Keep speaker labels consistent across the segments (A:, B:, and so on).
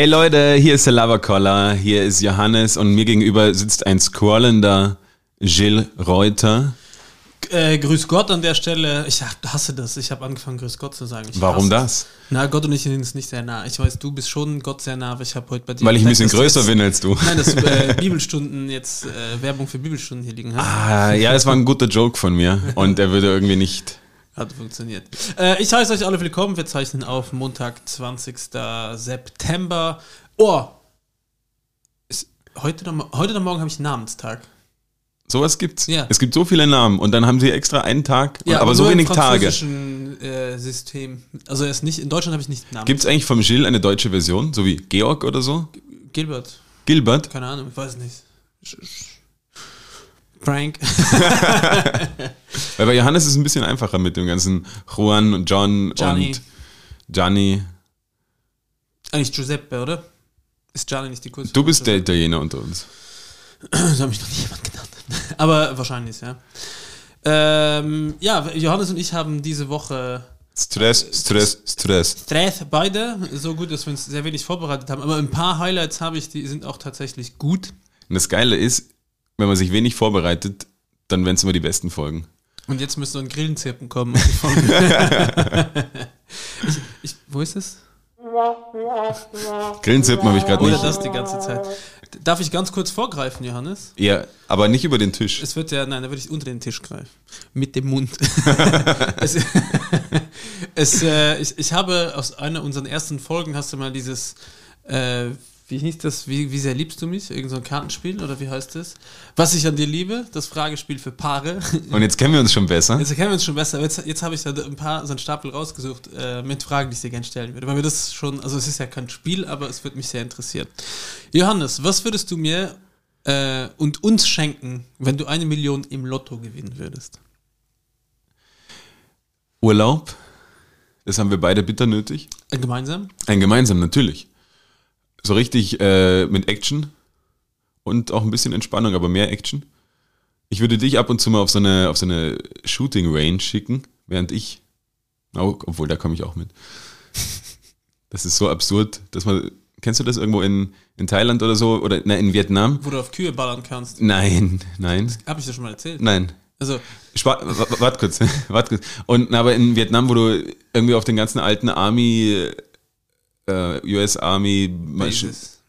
A: Hey Leute, hier ist der Lavacoller, hier ist Johannes und mir gegenüber sitzt ein scrollender Gilles Reuter.
B: Äh, grüß Gott an der Stelle. Ich hasse das. Ich habe angefangen, Grüß Gott zu sagen. Ich
A: Warum das?
B: es. Na, Gott und ich sind uns nicht sehr nah. Ich weiß, du bist schon Gott sehr nah, aber ich habe heute bei dir.
A: Weil ich ein bisschen größer
B: jetzt-
A: bin als du.
B: Nein, dass du äh, Bibelstunden jetzt äh, Werbung für Bibelstunden hier liegen hast.
A: Ah, ja, das war ein guter Joke von mir und der würde irgendwie nicht.
B: Hat funktioniert. Äh, ich heiße euch alle willkommen. Wir zeichnen auf Montag, 20. September. Oh! Ist heute, mo- heute oder morgen habe ich Namenstag.
A: Sowas gibt's.
B: Ja.
A: Es gibt so viele Namen und dann haben sie extra einen Tag,
B: Ja,
A: aber so wenig Tage.
B: Äh, System. Also erst nicht, in Deutschland habe ich nicht Namen.
A: Gibt es eigentlich vom Gilles eine deutsche Version, so wie Georg oder so?
B: Gilbert.
A: Gilbert?
B: Keine Ahnung, ich weiß nicht. Frank.
A: Weil bei Johannes ist es ein bisschen einfacher mit dem ganzen Juan und John
B: Gianni.
A: und Gianni.
B: Eigentlich Giuseppe, oder? Ist Gianni nicht die kurze?
A: Du bist der Italiener unter uns.
B: So habe ich noch nie jemand genannt. Aber wahrscheinlich, ja. Ähm, ja, Johannes und ich haben diese Woche
A: Stress, Stress, Stress.
B: Stress beide, so gut, dass wir uns sehr wenig vorbereitet haben. Aber ein paar Highlights habe ich, die sind auch tatsächlich gut.
A: Und das Geile ist, wenn man sich wenig vorbereitet, dann werden es immer die besten Folgen.
B: Und jetzt müsste ein Grillenzirpen kommen. ich, ich, wo ist es?
A: Grillenzippen habe ich gerade
B: Oder
A: nicht.
B: das die ganze Zeit. Darf ich ganz kurz vorgreifen, Johannes?
A: Ja, aber nicht über den Tisch.
B: Es wird ja, nein, da würde ich unter den Tisch greifen. Mit dem Mund. es, es, äh, ich, ich habe aus einer unserer ersten Folgen, hast du mal dieses, äh, wie hieß das, wie, wie sehr liebst du mich? Irgend so ein Kartenspiel oder wie heißt das? Was ich an dir liebe, das Fragespiel für Paare.
A: Und jetzt kennen wir uns schon besser.
B: Jetzt erkennen wir uns schon besser. Jetzt, jetzt habe ich da ein paar, so einen Stapel rausgesucht äh, mit Fragen, die ich dir gerne stellen würde. Weil mir das schon, also es ist ja kein Spiel, aber es würde mich sehr interessieren. Johannes, was würdest du mir äh, und uns schenken, wenn du eine Million im Lotto gewinnen würdest?
A: Urlaub, das haben wir beide bitter nötig.
B: Äh, gemeinsam?
A: Ein gemeinsam, natürlich. So richtig äh, mit Action und auch ein bisschen Entspannung, aber mehr Action. Ich würde dich ab und zu mal auf so eine, auf so eine Shooting Range schicken, während ich, oh, obwohl da komme ich auch mit. Das ist so absurd, dass man, kennst du das irgendwo in, in Thailand oder so oder na, in Vietnam?
B: Wo du auf Kühe ballern kannst.
A: Nein, nein,
B: Habe ich dir schon mal erzählt?
A: nein.
B: Also,
A: Warte kurz, warte kurz. Und na, aber in Vietnam, wo du irgendwie auf den ganzen alten Army, äh, US Army
B: Basis.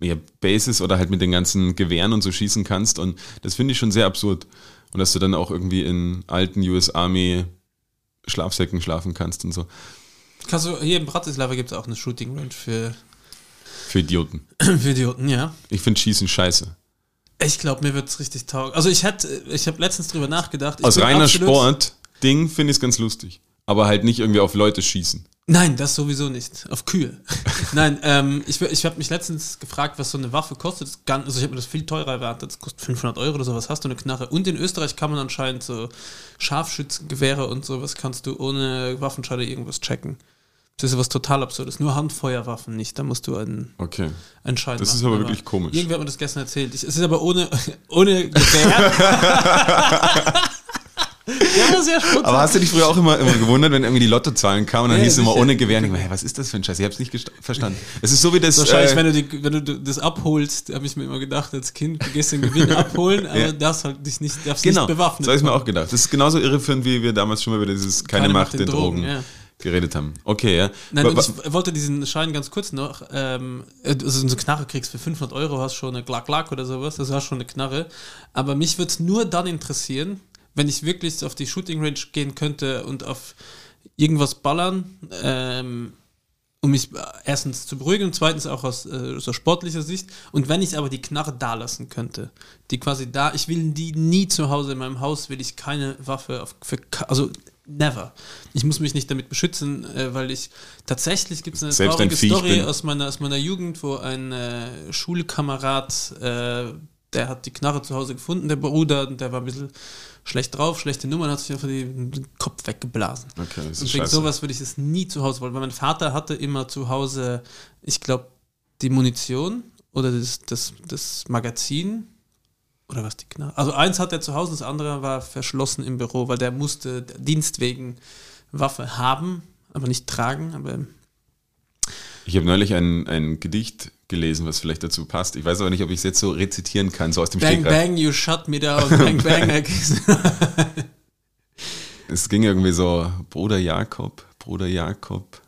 A: ja, Bases oder halt mit den ganzen Gewehren und so schießen kannst. Und das finde ich schon sehr absurd. Und dass du dann auch irgendwie in alten US Army Schlafsäcken schlafen kannst und so.
B: Kannst du, hier in Bratislava gibt es auch eine Shooting Range für,
A: Für Idioten.
B: für Idioten, ja.
A: Ich finde Schießen scheiße.
B: Ich glaube, mir wird es richtig taugen. Also ich hätte, ich habe letztens drüber nachgedacht. Ich
A: Aus reiner Sport-Ding finde ich es ganz lustig. Aber halt nicht irgendwie auf Leute schießen.
B: Nein, das sowieso nicht. Auf Kühe. Nein, ähm, ich, ich habe mich letztens gefragt, was so eine Waffe kostet. Also ich habe mir das viel teurer erwartet. Das kostet 500 Euro oder sowas. Hast du eine Knarre? Und in Österreich kann man anscheinend so Scharfschützengewehre und sowas kannst du ohne Waffenscheide irgendwas checken. Das ist was total absurdes. Nur Handfeuerwaffen nicht. Da musst du einen,
A: Okay.
B: einen Schein
A: Das
B: machen.
A: ist aber wirklich komisch.
B: Irgendwer hat mir das gestern erzählt. Ich, es ist aber ohne, ohne Gewehr. ja, aber sehr spontan.
A: Aber hast du dich früher auch immer, immer gewundert, wenn irgendwie die Lottozahlen kamen und dann
B: Ja,
A: hieß es immer ohne Gewehr? Und ich mir, hey, was ist das für ein Scheiß? Ich hab's nicht gesta- verstanden. Es ist so wie das.
B: Wahrscheinlich,
A: äh,
B: wenn, du die, wenn du das abholst, habe ich mir immer gedacht, als Kind, du gehst den Gewinn abholen, aber
A: Ja.
B: darfst halt dich nicht, darfst
A: genau,
B: nicht bewaffnet.
A: so habe ich mir auch gedacht. Das ist genauso irreführend, wie wir damals schon mal über dieses keine, Macht den Drogen,
B: ja.
A: geredet haben. Okay, ja.
B: Nein,
A: wa-
B: ich wollte diesen Schein ganz kurz noch, ähm, also so eine Knarre kriegst für 500 Euro, hast schon eine Glack Glack oder sowas, also hast schon eine Knarre, aber mich würde es nur dann interessieren, wenn ich wirklich auf die Shooting Range gehen könnte und auf irgendwas ballern, ähm, um mich erstens zu beruhigen und zweitens auch aus äh, so sportlicher Sicht. Und wenn ich aber die Knarre da lassen könnte, die quasi da, ich will die nie zu Hause in meinem Haus, will ich keine Waffe auf, für, also never. Ich muss mich nicht damit beschützen, äh, weil ich tatsächlich gibt es eine
A: Selbst
B: traurige Story aus meiner, aus meiner Jugend, wo ein äh, Schulkamerad, äh, der hat die Knarre zu Hause gefunden, der Bruder, und der war ein bisschen schlecht drauf, schlechte Nummern, hat sich einfach den Kopf weggeblasen.
A: Okay, das ist
B: Und wegen
A: scheiße.
B: sowas würde ich es nie zu Hause wollen, weil mein Vater hatte immer zu Hause, ich glaube, die Munition oder das, das, das Magazin oder was die Knarre. Also eins hat er zu Hause, das andere war verschlossen im Büro, weil der musste Dienst wegen Waffe haben, aber nicht tragen. Aber
A: Ich habe neulich ein, ein Gedicht gelesen, was vielleicht dazu passt. Ich weiß aber nicht, ob ich es jetzt so rezitieren kann, so aus dem
B: Bang,
A: Stegreif.
B: bang, you shut me down. Bang, bang.
A: Es ging irgendwie so, Bruder Jakob, Bruder Jakob,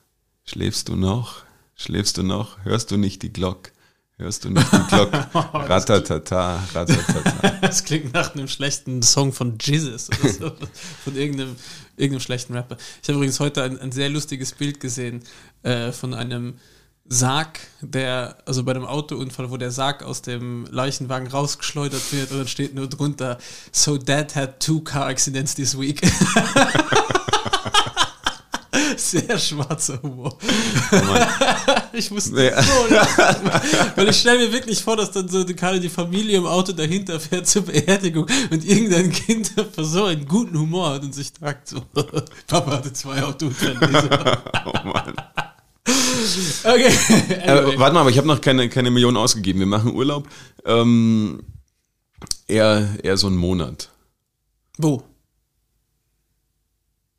A: schläfst du noch? Schläfst du noch? Hörst du nicht die Glock? Hörst du nicht die Glock? Ratatata, ratatata.
B: Das klingt nach einem schlechten Song von Jesus oder so. Von irgendeinem, irgendeinem schlechten Rapper. Ich habe übrigens heute ein, ein sehr lustiges Bild gesehen äh, von einem Sarg, der, also bei einem Autounfall, wo der Sarg aus dem Leichenwagen rausgeschleudert wird und dann steht nur drunter, so dad had two car accidents this week. Sehr schwarzer Humor. ich musste
A: Ja.
B: so lachen. Weil ich stelle mir wirklich vor, dass dann so gerade die Familie im Auto dahinter fährt zur Beerdigung und irgendein Kind so einen guten Humor hat und sich sagt so, Papa hatte zwei Autounfälle.
A: Oh Mann.
B: Okay.
A: Äh,
B: Anyway.
A: warte mal, aber ich habe noch keine, keine Million ausgegeben. Wir machen Urlaub. Ähm, eher, eher so einen Monat.
B: Wo?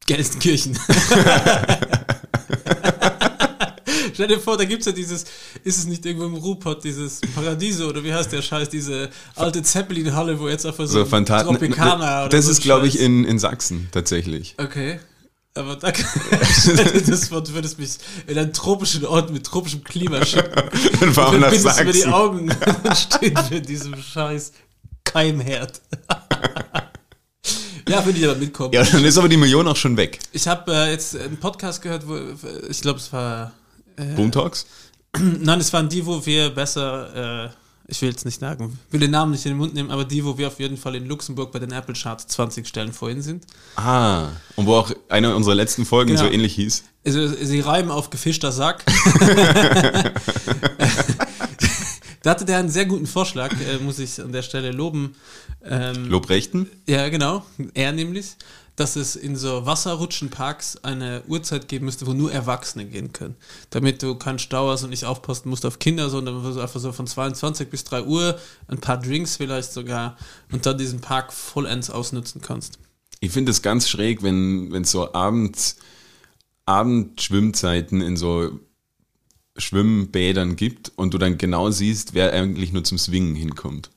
B: Gelsenkirchen. Stell dir vor, da gibt es ja dieses, ist es nicht irgendwo im Ruhrpott, dieses Paradiso oder wie heißt der Scheiß, diese alte Zeppelin-Halle, wo jetzt einfach so,
A: So
B: ein
A: Fantaten.
B: Tropicana oder
A: Das
B: so
A: ist, glaube ich, in, in Sachsen tatsächlich.
B: Okay. Aber da das Wort würdest mich in einen tropischen Ort mit tropischem Klima schicken.
A: Dann nach
B: bindest du mir die
A: Sachsen.
B: Augen und stehen wir in diesem scheiß Keimherd. ja, würde ich aber mitkommen.
A: Ja, dann ist aber die Million auch schon weg.
B: Ich habe äh, jetzt einen Podcast gehört, wo ich glaube, es war.
A: Boom Talks?
B: Nein, es waren die, wo wir besser. Äh, ich will jetzt nicht sagen, will den Namen nicht in den Mund nehmen, aber die, wo wir auf jeden Fall in Luxemburg bei den Apple Charts 20 Stellen vorhin sind.
A: Ah, und wo auch eine unserer letzten Folgen
B: Genau.
A: so ähnlich hieß.
B: Also, sie reiben auf gefischter Sack. da hatte der einen sehr guten Vorschlag, äh, muss ich an der Stelle loben. Ähm,
A: Lobrechten?
B: Ja, genau. Er nämlich, dass es in so Wasserrutschenparks eine Uhrzeit geben müsste, wo nur Erwachsene gehen können. Damit du keinen Stau hast und nicht aufpassen musst auf Kinder, sondern einfach so von 22 bis 3 Uhr ein paar Drinks vielleicht sogar und dann diesen Park vollends ausnutzen kannst.
A: Ich finde es ganz schräg, wenn es so abends, Abendschwimmzeiten in so Schwimmbädern gibt und du dann genau siehst, wer eigentlich nur zum Swingen hinkommt.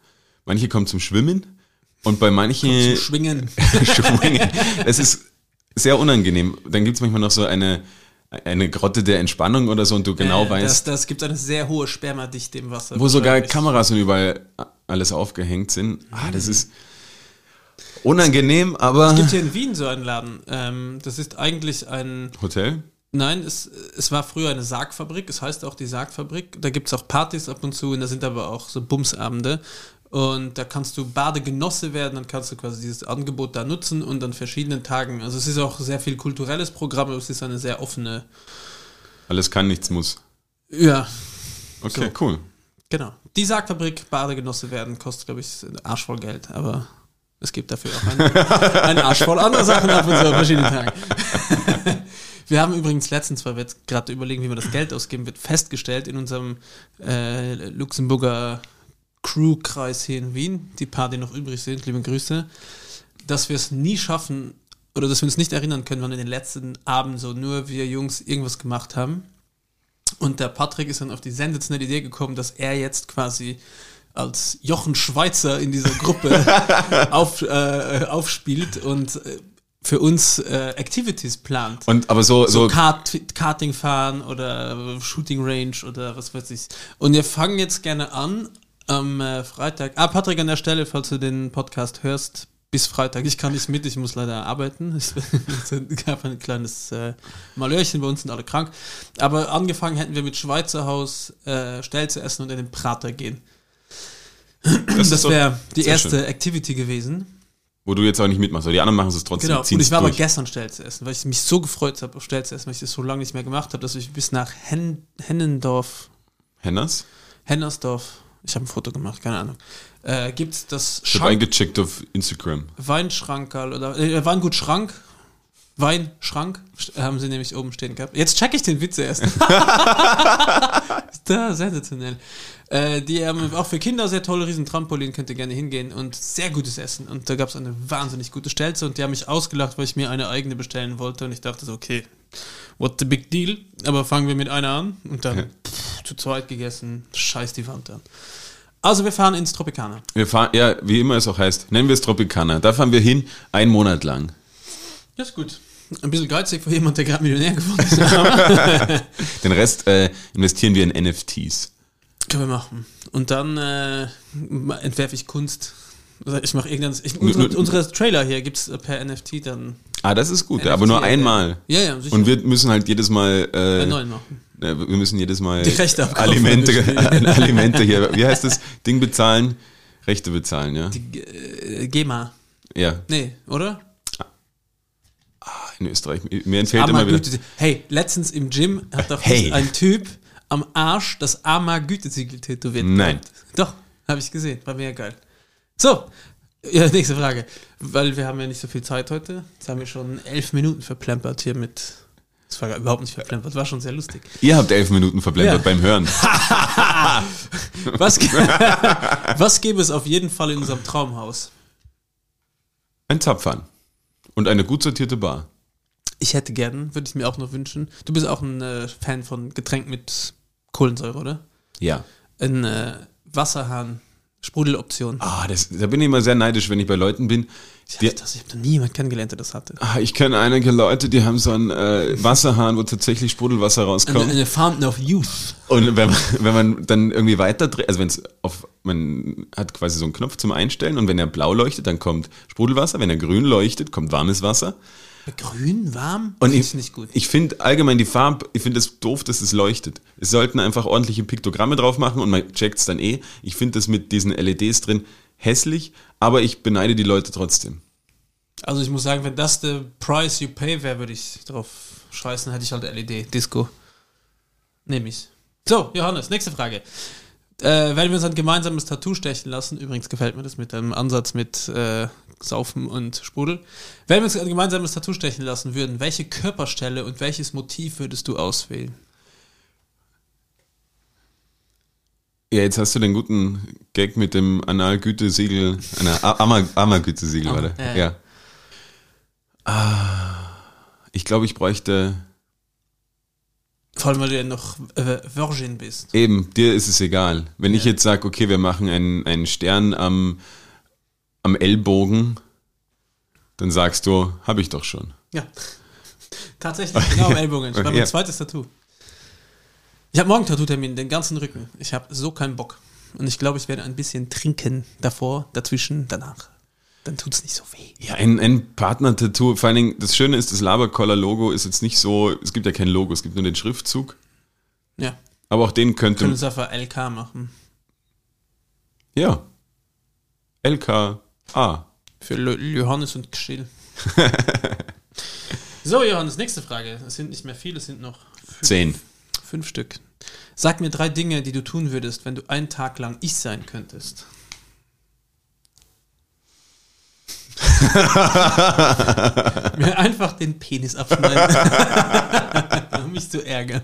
A: Manche kommen zum Schwimmen und bei manchen
B: Schwingen.
A: Schwingen. Das ist sehr unangenehm. Dann gibt es manchmal noch so eine, eine Grotte der Entspannung oder so und du genau
B: Äh,
A: weißt,
B: Das, das gibt eine sehr hohe Spermadichte im Wasser.
A: wo sogar. Kameras und überall alles aufgehängt sind. Ah, das ist unangenehm, aber
B: Es gibt hier in Wien so einen Laden. Ähm, das ist eigentlich ein
A: Hotel?
B: Nein, es, es war früher eine Sargfabrik, es heißt auch die Sargfabrik. Da gibt es auch Partys ab und zu und da sind aber auch so Bumsabende. Und da kannst du Badegenosse werden, dann kannst du quasi dieses Angebot da nutzen und an verschiedenen Tagen. Also es ist auch sehr viel kulturelles Programm, aber es ist eine sehr offene.
A: Alles kann, nichts muss.
B: Ja,
A: Okay,
B: So.
A: cool.
B: genau. Die Sargfabrik, Badegenosse werden, kostet, glaube ich, ein Arsch voll Geld, aber es gibt dafür auch einen, einen Arsch voll andere Sachen ab und zu an verschiedenen Tagen. Wir haben übrigens letztens, weil wir jetzt gerade überlegen, wie man das Geld ausgeben wird, festgestellt in unserem äh, Luxemburger Crew-Kreis hier in Wien, die paar, die noch übrig sind, liebe Grüße, dass wir es nie schaffen oder dass wir uns nicht erinnern können, wann in den letzten Abend so nur wir Jungs irgendwas gemacht haben. Und der Patrick ist dann auf die sensationelle Idee gekommen, dass er jetzt quasi als Jochen Schweizer in dieser Gruppe auf, äh, aufspielt und äh, für uns äh, Activities plant.
A: Und aber so,
B: so
A: so,
B: Kart, Karting fahren oder Shooting Range oder was weiß ich. Und wir fangen jetzt gerne an am äh, Freitag. Ah, Patrick, an der Stelle, falls du den Podcast hörst, bis Freitag. Ich kann nicht mit, ich muss leider arbeiten. Ich gab ein kleines äh, Malörchen, bei uns sind alle krank. Aber angefangen hätten wir mit Schweizer Haus, äh, Stelze essen und in den Prater gehen.
A: das,
B: Das wäre die erste
A: schön.
B: Activity gewesen.
A: Wo du jetzt auch nicht mitmachst, aber die anderen machen es trotzdem.
B: Genau, und ich war aber
A: durch.
B: gestern Stelze essen, weil ich mich so gefreut habe auf Stelze essen, weil ich das so lange nicht mehr gemacht habe, dass ich bis nach Hen Hennendorf,
A: Hennas?
B: Hennersdorf, ich habe ein Foto gemacht, keine Ahnung, äh, gibt das
A: Ich habe
B: Schrank,
A: eingecheckt auf Instagram.
B: Weinschrankerl oder äh, Weingut Schrank, Weinschrank haben sie nämlich oben stehen gehabt. Jetzt check ich den Witz erst. da, sensationell. Äh, die haben auch für Kinder sehr tolle riesen Trampolin, könnt ihr gerne hingehen und sehr gutes Essen. Und da gab es eine wahnsinnig gute Stelze und die haben mich ausgelacht, weil ich mir eine eigene bestellen wollte und ich dachte so, okay, what the big deal? Aber fangen wir mit einer an und dann pff, zu zweit gegessen, scheiß die Wand an. Also wir fahren ins Tropicana.
A: Wir fahren, ja, wie immer es auch heißt, nennen wir es Tropicana. Da fahren wir hin, einen Monat lang.
B: Ja, ist gut. Ein bisschen geizig für jemand, der gerade Millionär geworden ist.
A: Den Rest äh, investieren wir in NFTs.
B: Können wir machen. Und dann äh, entwerfe ich Kunst. Also ich mache irgendwann. Ich, unsere, unsere Trailer hier gibt es per NFT dann.
A: Ah, das ist gut, NFT, aber nur einmal.
B: Ja, ja, sicher.
A: Und wir müssen halt jedes Mal. Äh,
B: Einen neuen machen.
A: Wir müssen jedes Mal
B: Die Rechte abkaufen.
A: Alimente, Alimente hier. Wie heißt das? Ding bezahlen, Rechte bezahlen, ja.
B: Die äh, GEMA.
A: Ja.
B: Nee, oder?
A: In Österreich. Mir entfällt immer wieder.
B: Hey, letztens im Gym hat doch
A: Hey.
B: ein Typ am Arsch das Arma Gütesiegel tätowiert.
A: Nein.
B: gehabt. Doch, habe ich gesehen. War mega geil. So, ja, nächste Frage. Weil wir haben ja nicht so viel Zeit heute. Jetzt haben wir schon elf Minuten verplempert hier mit. Das war überhaupt nicht verplempert, war schon sehr lustig.
A: Ihr habt elf Minuten verblendert
B: Ja.
A: beim Hören.
B: Was, was gäbe es auf jeden Fall in unserem Traumhaus?
A: Ein Zapfhahn. Und eine gut sortierte Bar.
B: Ich hätte gern, würde ich mir auch noch wünschen. Du bist auch ein äh, Fan von Getränk mit Kohlensäure, oder?
A: Ja.
B: Ein äh, Wasserhahn, Sprudeloption.
A: Ah, das, da bin ich immer sehr neidisch, wenn ich bei Leuten bin.
B: Ich
A: Die,
B: habe hab noch niemand kennengelernt, der das hatte.
A: ah, ich kenne einige Leute, die haben so einen äh, Wasserhahn, wo tatsächlich Sprudelwasser
B: Eine,
A: rauskommt.
B: eine Fountain of Youth.
A: Und wenn man, wenn man dann irgendwie weiter dreht, also wenn es auf, man hat quasi so einen Knopf zum Einstellen und wenn er blau leuchtet, dann kommt Sprudelwasser, wenn er grün leuchtet, kommt warmes Wasser.
B: Grün, warm?
A: Und
B: Das
A: ich,
B: ist nicht gut.
A: ich finde allgemein die Farbe, ich finde es doof, dass es leuchtet. Es sollten einfach ordentliche Piktogramme drauf machen und man checkt es dann eh. Ich finde das mit diesen LEDs drin hässlich, aber ich beneide die Leute trotzdem.
B: Also ich muss sagen, wenn das der Price you pay wäre, würde ich drauf scheißen, hätte ich halt LED, Disco. Nehme ich. So, Johannes, nächste Frage. Äh, werden wir uns ein gemeinsames Tattoo stechen lassen? Übrigens gefällt mir das mit dem Ansatz mit äh, Saufen und Sprudel. Wenn wir uns ein gemeinsames Tattoo stechen lassen würden, welche Körperstelle und welches Motiv würdest du auswählen?
A: Ja, jetzt hast du den guten Gag mit dem Analgütesiegel, einer Ammergütesiegel,
B: Ammer,
A: warte.
B: ja,
A: Ja.
B: ja.
A: Ah, ich glaube, ich bräuchte
B: Vor allem, weil du ja noch äh, Virgin bist.
A: Eben, dir ist es egal. Wenn ich
B: Ja.
A: jetzt sage, okay, wir machen einen, einen Stern am, am Ellbogen, dann sagst du, habe ich doch schon.
B: Ja. Tatsächlich, genau am Ellbogen. Das war mein
A: Ja.
B: zweites Tattoo. Ich habe morgen Tattoo-Termin, den ganzen Rücken. Ich habe so keinen Bock. Und ich glaube, ich werde ein bisschen trinken davor, dazwischen, danach. Dann tut es nicht so weh.
A: Ja, ein, ein Partner-Tattoo, vor allen Dingen, das Schöne ist, das Labercoller-Logo ist jetzt nicht so, es gibt ja kein Logo, es gibt nur den Schriftzug,
B: Ja.
A: aber auch den
B: Können
A: könnte,
B: uns einfach LK machen.
A: ja, LKA.
B: Für Johannes und Geschill. so, Johannes, nächste Frage. Es sind nicht mehr viele, es sind noch fünf,
A: Zehn.
B: fünf Stück. Sag mir drei Dinge, die du tun würdest, wenn du einen Tag lang ich sein könntest. mir einfach den Penis abschneiden. um mich zu ärgern.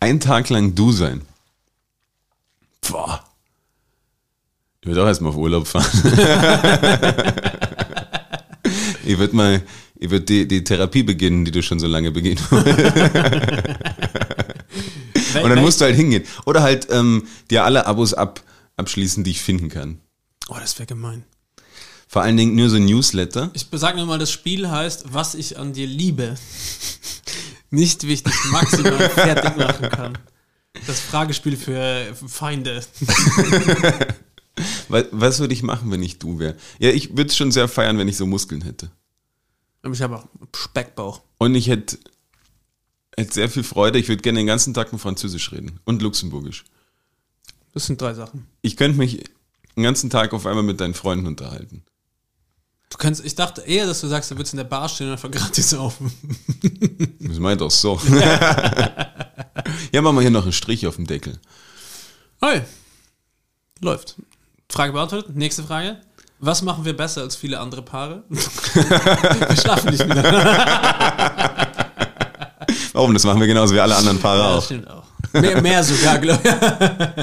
A: Ein Tag lang du sein. Boah. Ich würde auch erstmal auf Urlaub fahren. ich würde mal, ich würde die, die Therapie beginnen, die du schon so lange beginnen Und dann musst du halt hingehen. Oder halt ähm, dir alle Abos ab, abschließen, die ich finden kann.
B: Oh, das wäre gemein.
A: Vor allen Dingen nur so Newsletter.
B: Ich sag nur mal, das Spiel heißt, was ich an dir liebe. Nicht wichtig, maximal fertig machen kann. Das Fragespiel für Feinde.
A: Was, was würde ich machen, wenn ich du wäre? Ja, ich würde es schon sehr feiern, wenn ich so Muskeln hätte.
B: Aber ich habe auch Speckbauch.
A: Und ich hätte, hätte sehr viel Freude. Ich würde gerne den ganzen Tag nur Französisch reden und Luxemburgisch.
B: Das sind drei Sachen.
A: Ich könnte mich den ganzen Tag auf einmal mit deinen Freunden unterhalten.
B: Du kannst, ich dachte eher, dass du sagst, du würdest in der Bar stehen und einfach gratis saufen.
A: Das meint auch so. ja, machen wir hier noch einen Strich auf dem Deckel.
B: Hey. Läuft. Frage beantwortet. Nächste Frage. Was machen wir besser als viele andere Paare? wir schlafen nicht miteinander.
A: Warum? Das machen wir genauso wie alle anderen Paare
B: Ja,
A: auch.
B: das stimmt auch. Mehr, mehr sogar, glaube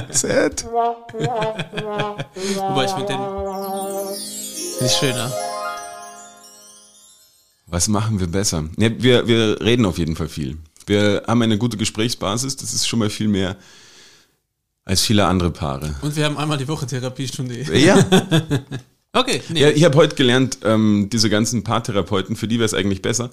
B: ich.
A: Sad.
B: Wobei ich finde den nicht schöner.
A: Was machen wir besser? Ja, wir, wir reden auf jeden Fall viel. Wir haben eine gute Gesprächsbasis, das ist schon mal viel mehr als viele andere Paare.
B: Und wir haben einmal die Woche Therapiestunde.
A: Ja,
B: Okay, nee.
A: ja ich habe heute gelernt, ähm, diese ganzen Paartherapeuten, für die wäre es eigentlich besser,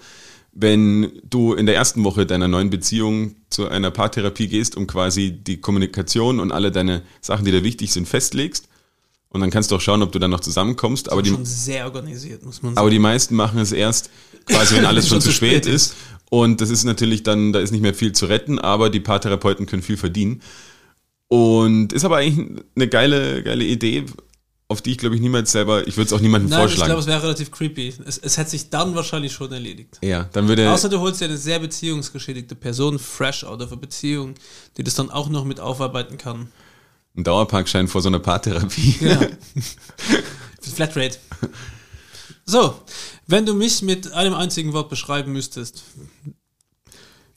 A: wenn du in der ersten Woche deiner neuen Beziehung zu einer Paartherapie gehst und quasi die Kommunikation und alle deine Sachen, die dir wichtig sind, festlegst. Und dann kannst du auch schauen, ob du dann noch zusammenkommst. Aber die,
B: schon sehr organisiert, muss man sagen.
A: Aber die meisten machen es erst quasi, wenn alles schon zu spät ist. Und das ist natürlich dann, da ist nicht mehr viel zu retten, aber die Paartherapeuten können viel verdienen. Und ist aber eigentlich eine geile, geile Idee, auf die ich glaube ich niemals selber, ich würde es auch niemandem
B: Nein, ich
A: vorschlagen.
B: glaube, es wäre relativ creepy. Es, es hätte sich dann wahrscheinlich schon erledigt.
A: ja, dann würde,
B: Außer du holst dir eine sehr beziehungsgeschädigte Person fresh out of a Beziehung, die das dann auch noch mit aufarbeiten kann.
A: Ein Dauerparkschein vor so einer Paartherapie.
B: Genau. Flatrate. So, wenn du mich mit einem einzigen Wort beschreiben müsstest.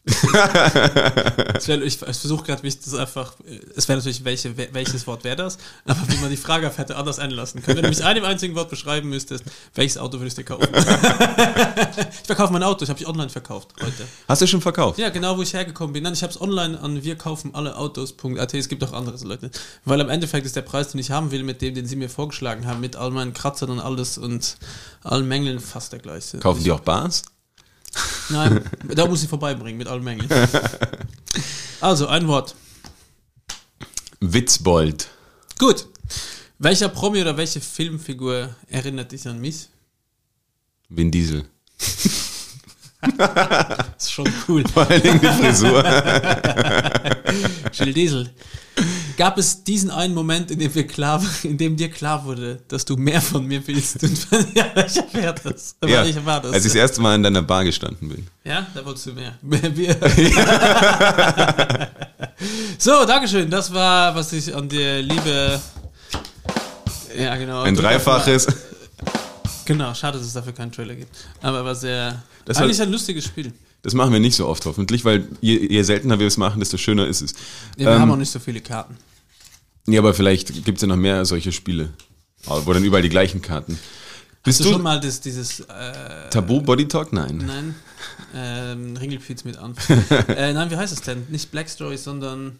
B: Wär, ich, ich versuche gerade, wie ich das einfach. Es wäre natürlich, welche, wel- welches Wort wäre das? Aber wie man die Frage hätte anders einlassen können. Wenn du mich einem einzigen Wort beschreiben müsstest, welches Auto würdest du kaufen? ich verkaufe mein Auto, ich habe ich online verkauft heute.
A: Hast du schon verkauft?
B: Ja, genau, wo ich hergekommen bin. Nein, ich habe es online an wirkaufenalleautos.at. Es gibt auch andere Leute. Weil im Endeffekt ist der Preis, den ich haben will, mit dem, den sie mir vorgeschlagen haben, mit all meinen Kratzern und alles und allen Mängeln fast der gleiche.
A: Kaufen die auch Bars?
B: Nein, da muss ich vorbeibringen mit allen Mängeln. Also, ein Wort.
A: Witzbold.
B: Gut. Welcher Promi oder welche Filmfigur erinnert dich an mich?
A: Vin Diesel.
B: Das ist schon cool.
A: Vor Dingen die Frisur.
B: Gilles Diesel. Gab es diesen einen Moment, in dem, wir klar, in dem dir klar wurde, dass du mehr von mir willst? Und, ja, welcher war das?
A: ja,
B: Welcher war das?
A: als ich das erste Mal in deiner Bar gestanden bin.
B: ja, da wolltest du mehr. Wir- so, Dankeschön. Das war, was ich an dir liebe. Ja, genau.
A: Ein Dreifaches.
B: Genau, schade, dass es dafür keinen Trailer gibt. Aber war sehr.
A: Das
B: eigentlich ein lustiges Spiel.
A: Das machen wir nicht so oft hoffentlich, weil je, je seltener wir es machen, desto schöner ist es.
B: Ja, wir
A: Ähm,
B: haben auch nicht so viele Karten.
A: Ja, aber vielleicht gibt es ja noch mehr solche Spiele, wo dann überall die gleichen Karten. Bist
B: Hast du schon mal das, dieses. Äh,
A: Tabu Body Talk? Nein.
B: Nein. Ähm, Ringelpiez mit an. äh, nein, wie heißt es denn? Nicht Black Story, sondern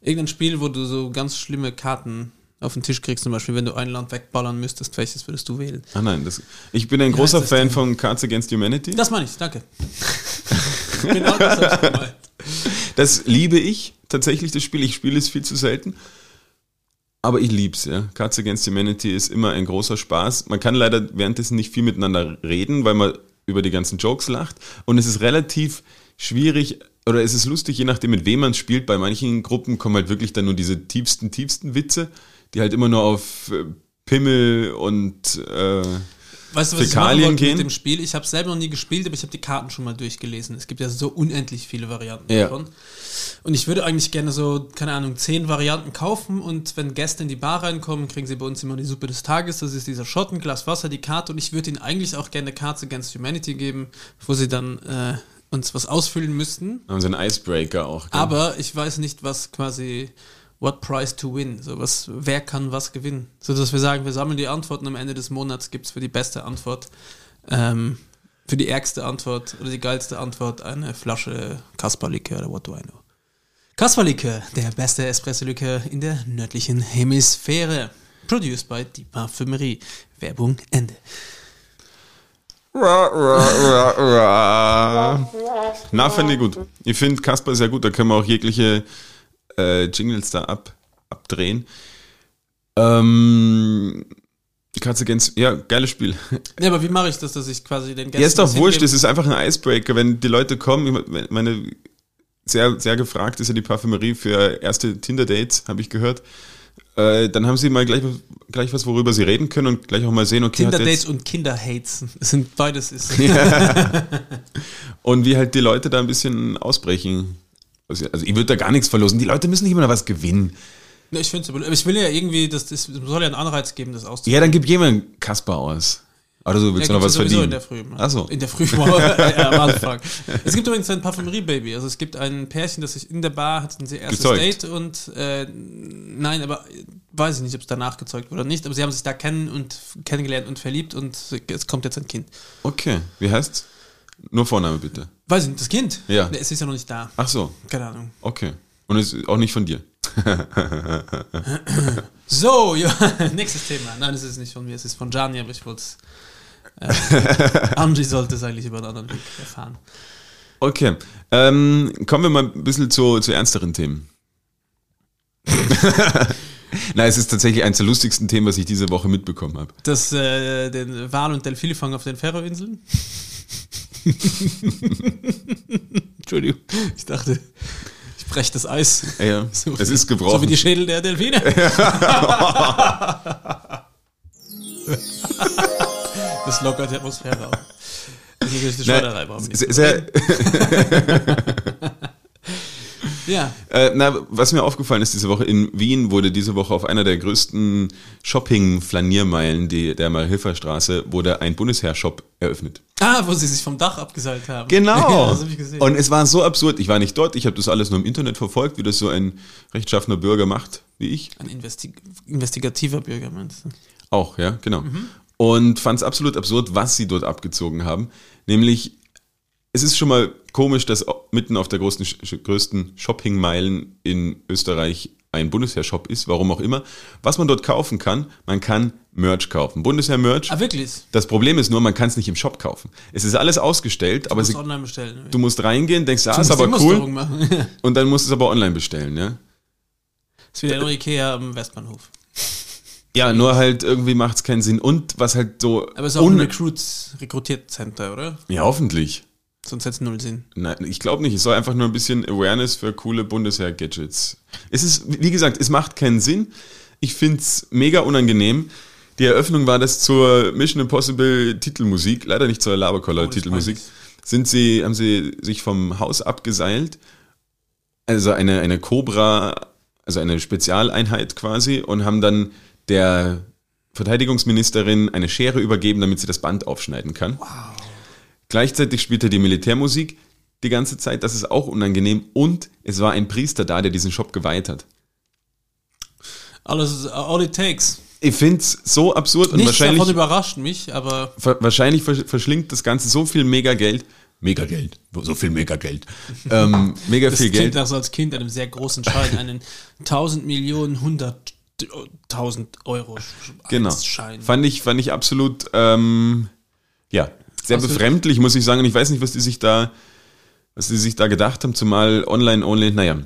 B: irgendein Spiel, wo du so ganz schlimme Karten auf den Tisch kriegst, zum Beispiel, wenn du ein Land wegballern müsstest, welches würdest du wählen?
A: Ah nein, das, ich bin ein
B: Wie
A: großer Fan
B: denn?
A: von Cards Against Humanity.
B: Das meine ich, danke. genau das hab ich gemeint.
A: Das liebe ich tatsächlich, das Spiel. Ich spiele es viel zu selten. Aber ich lieb's, ja. Cards Against Humanity ist immer ein großer Spaß. Man kann leider währenddessen nicht viel miteinander reden, weil man über die ganzen Jokes lacht. Und es ist relativ schwierig, oder es ist lustig, je nachdem, mit wem man spielt. Bei manchen Gruppen kommen halt wirklich dann nur diese tiefsten, tiefsten Witze, die halt immer nur auf äh, Pimmel und äh,
B: Weißt du, was ich
A: Fäkalien
B: machen wollte
A: gehen?
B: mit dem Spiel? Ich habe es selber noch nie gespielt, aber ich habe die Karten schon mal durchgelesen. Es gibt ja so unendlich viele Varianten
A: Ja.
B: davon. Und ich würde eigentlich gerne so, keine Ahnung, zehn Varianten kaufen und wenn Gäste in die Bar reinkommen, kriegen sie bei uns immer die Suppe des Tages. Das ist dieser Shot, ein Glas Wasser, die Karte und ich würde ihnen eigentlich auch gerne Cards Against Humanity geben, wo sie dann äh, uns was ausfüllen müssten.
A: haben so einen Icebreaker auch. gell?
B: Aber ich weiß nicht, was quasi what price to win, so was, wer kann was gewinnen. So dass wir sagen, wir sammeln die Antworten am Ende des Monats gibt's für die beste Antwort, ähm, für die ärgste Antwort oder die geilste Antwort eine Flasche Kasperlikör oder what do I know. Kasperlikör, der beste Espresso-Likör in der nördlichen Hemisphäre. Produced by Die Parfümerie. Werbung Ende.
A: Na, finde ich gut. Ich finde Kasper sehr gut, da können wir auch jegliche äh, Jingles da ab, abdrehen. Ähm, Cards Against, ja, geiles Spiel.
B: Ja, aber wie mache ich das, dass ich quasi den Gästen
A: Ja, ist doch wurscht, es ist einfach ein Icebreaker, wenn die Leute kommen, meine, sehr, sehr gefragt ist ja die Parfümerie für erste Tinder-Dates, habe ich gehört. Äh, dann haben sie mal gleich, gleich was, worüber sie reden können und gleich auch mal sehen, okay,
B: Tinder-Dates und Kinder-Hates. Es sind beides ist.
A: Und wie halt die Leute da ein bisschen ausbrechen. Also also ich würde da gar nichts verlosen. Die Leute müssen nicht immer noch was gewinnen.
B: Ja, ich finde es, aber ich will ja irgendwie, das, das soll ja einen Anreiz geben, das auszuprobieren.
A: Ja, dann gib jemand Kasper aus. Oder so, willst
B: Ja,
A: du noch was verdienen?
B: In der Früh.
A: Ach so.
B: In der Früh. ja, am Anfang. Es gibt übrigens ein Parfümerie-Baby. Also es gibt ein Pärchen, das sich in der Bar hatten sie erstes
A: Gezeugt.
B: Date und äh, nein, aber äh, weiß ich nicht, ob es danach gezeugt wurde oder nicht. Aber sie haben sich da kennen und kennengelernt und verliebt und es kommt jetzt ein Kind.
A: Okay, wie heißt's? Nur Vorname bitte.
B: Weiß ich nicht, das Kind?
A: Ja.
B: Es ist ja noch nicht da.
A: Ach so,
B: Keine Ahnung.
A: okay. Und es ist auch nicht von dir.
B: So, ja, nächstes Thema. Nein, es ist nicht von mir, es ist von Gianni, aber ich wollte es. Äh, Angie sollte es eigentlich über einen anderen Weg erfahren.
A: Okay, ähm, kommen wir mal ein bisschen zu, zu ernsteren Themen. Nein, es ist tatsächlich eines der lustigsten Themen, was ich diese Woche mitbekommen habe.
B: Das, äh, den Wal- und Delfinfang auf den Färöerinseln? Entschuldigung, ich dachte, ich breche das Eis.
A: Ja.
B: So
A: es ist gebrochen.
B: So wie die Schädel der Delfine. das lockert die Atmosphäre auf. Hier ist die Schweinerei,
A: sehr,
B: Ja,
A: äh, na, was mir aufgefallen ist diese Woche, in Wien wurde diese Woche auf einer der größten Shopping-Flaniermeilen der Marie-Hilfer-Straße wurde ein Bundesheer-Shop eröffnet.
B: Ah, wo sie sich vom Dach abgeseilt haben.
A: Genau.
B: Ja, das habe ich gesehen.
A: Und es war so absurd. Ich war nicht dort, ich habe das alles nur im Internet verfolgt, wie das so ein rechtschaffener Bürger macht, wie ich.
B: Ein investi investigativer Bürger, meinst du?
A: Auch, ja, genau.
B: Mhm.
A: Und fand es absolut absurd, was sie dort abgezogen haben. Nämlich, es ist schon mal komisch, dass mitten auf der größten, größten Shoppingmeilen in Österreich ein Bundesheer-Shop ist, warum auch immer. Was man dort kaufen kann, man kann Merch kaufen. Bundesheer-Merch.
B: Ah, wirklich?
A: Das Problem ist nur, man kann es nicht im Shop kaufen. Es ist alles ausgestellt, aber
B: Muss
A: sie,
B: online bestellen.
A: du musst reingehen, denkst, ah,
B: Du
A: ist
B: musst
A: aber cool.
B: Das
A: Und dann musst du es aber online bestellen, ja?
B: ist wieder neue Ikea am Westbahnhof.
A: Ja, nur halt irgendwie macht es keinen Sinn. Und was halt so.
B: Aber es ist auch ein Recruits, Rekrutiercenter, oder?
A: ja, hoffentlich.
B: Sonst hätte es null Sinn.
A: Nein, ich glaube nicht. Es soll einfach nur ein bisschen Awareness für coole Bundesheer-Gadgets. Es ist, wie gesagt, es macht keinen Sinn. Ich finde es mega unangenehm. Die Eröffnung war das zur Mission Impossible Titelmusik, leider nicht zur Labercoller
B: Oh,
A: Titelmusik.
B: weiß
A: Sind sie, haben sie sich vom Haus abgeseilt, also eine, eine Cobra, also eine Spezialeinheit quasi, und haben dann der Verteidigungsministerin eine Schere übergeben, damit sie das Band aufschneiden kann. Gleichzeitig spielte die Militärmusik die ganze Zeit, das ist auch unangenehm. Und es war ein Priester da, der diesen Shop geweiht hat.
B: Alles, all it takes.
A: Ich finde es so absurd und
B: Nichts
A: wahrscheinlich,
B: davon überrascht mich, aber
A: wahrscheinlich versch- verschlingt das Ganze so viel Megageld. Megageld, so viel Megageld. ähm, mega
B: das
A: viel Geld.
B: nach so als Kind einem sehr großen Schein, einen 1000 Millionen, 100.000 Euro
A: Genau.
B: Schein.
A: Fand ich, fand ich absolut, ähm, ja, sehr
B: Absolut.
A: befremdlich, muss ich sagen. Und ich weiß nicht, was die sich da, was die sich da gedacht haben, zumal online only, naja.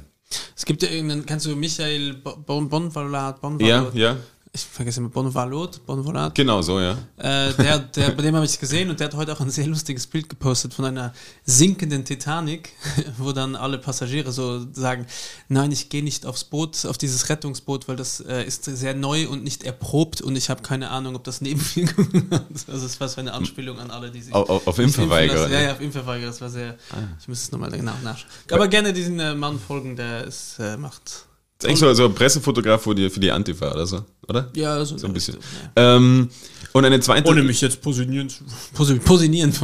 B: Es gibt ja irgendeinen, kennst du Michael Bon- Bonvalat?
A: Ja,
B: Bonvalat?
A: ja,
B: Ich vergesse immer Bonvalot, Bonvalat.
A: genau so, ja.
B: Äh, der, der, bei dem habe ich es gesehen und der hat heute auch ein sehr lustiges Bild gepostet von einer sinkenden Titanic, wo dann alle Passagiere so sagen, nein, ich gehe nicht aufs Boot, auf dieses Rettungsboot, weil das äh, ist sehr neu und nicht erprobt und ich habe keine Ahnung, ob das Nebenwirkungen hat. Also es war so eine Anspielung an alle, die sich
A: Auf, auf, Impfverweigerer.
B: Ja, ja, auf Impfverweigerer, das war sehr, ich muss es nochmal genau nachschauen. Aber gerne diesen äh, Mann folgen, der es äh, macht.
A: Das ist eigentlich so, so ein Pressefotograf für die, für die Antifa oder so, oder?
B: Ja, so,
A: So ein bisschen.
B: Richtung, ja.
A: Ähm, und eine zweite,
B: Ohne mich jetzt positionieren zu posi positionieren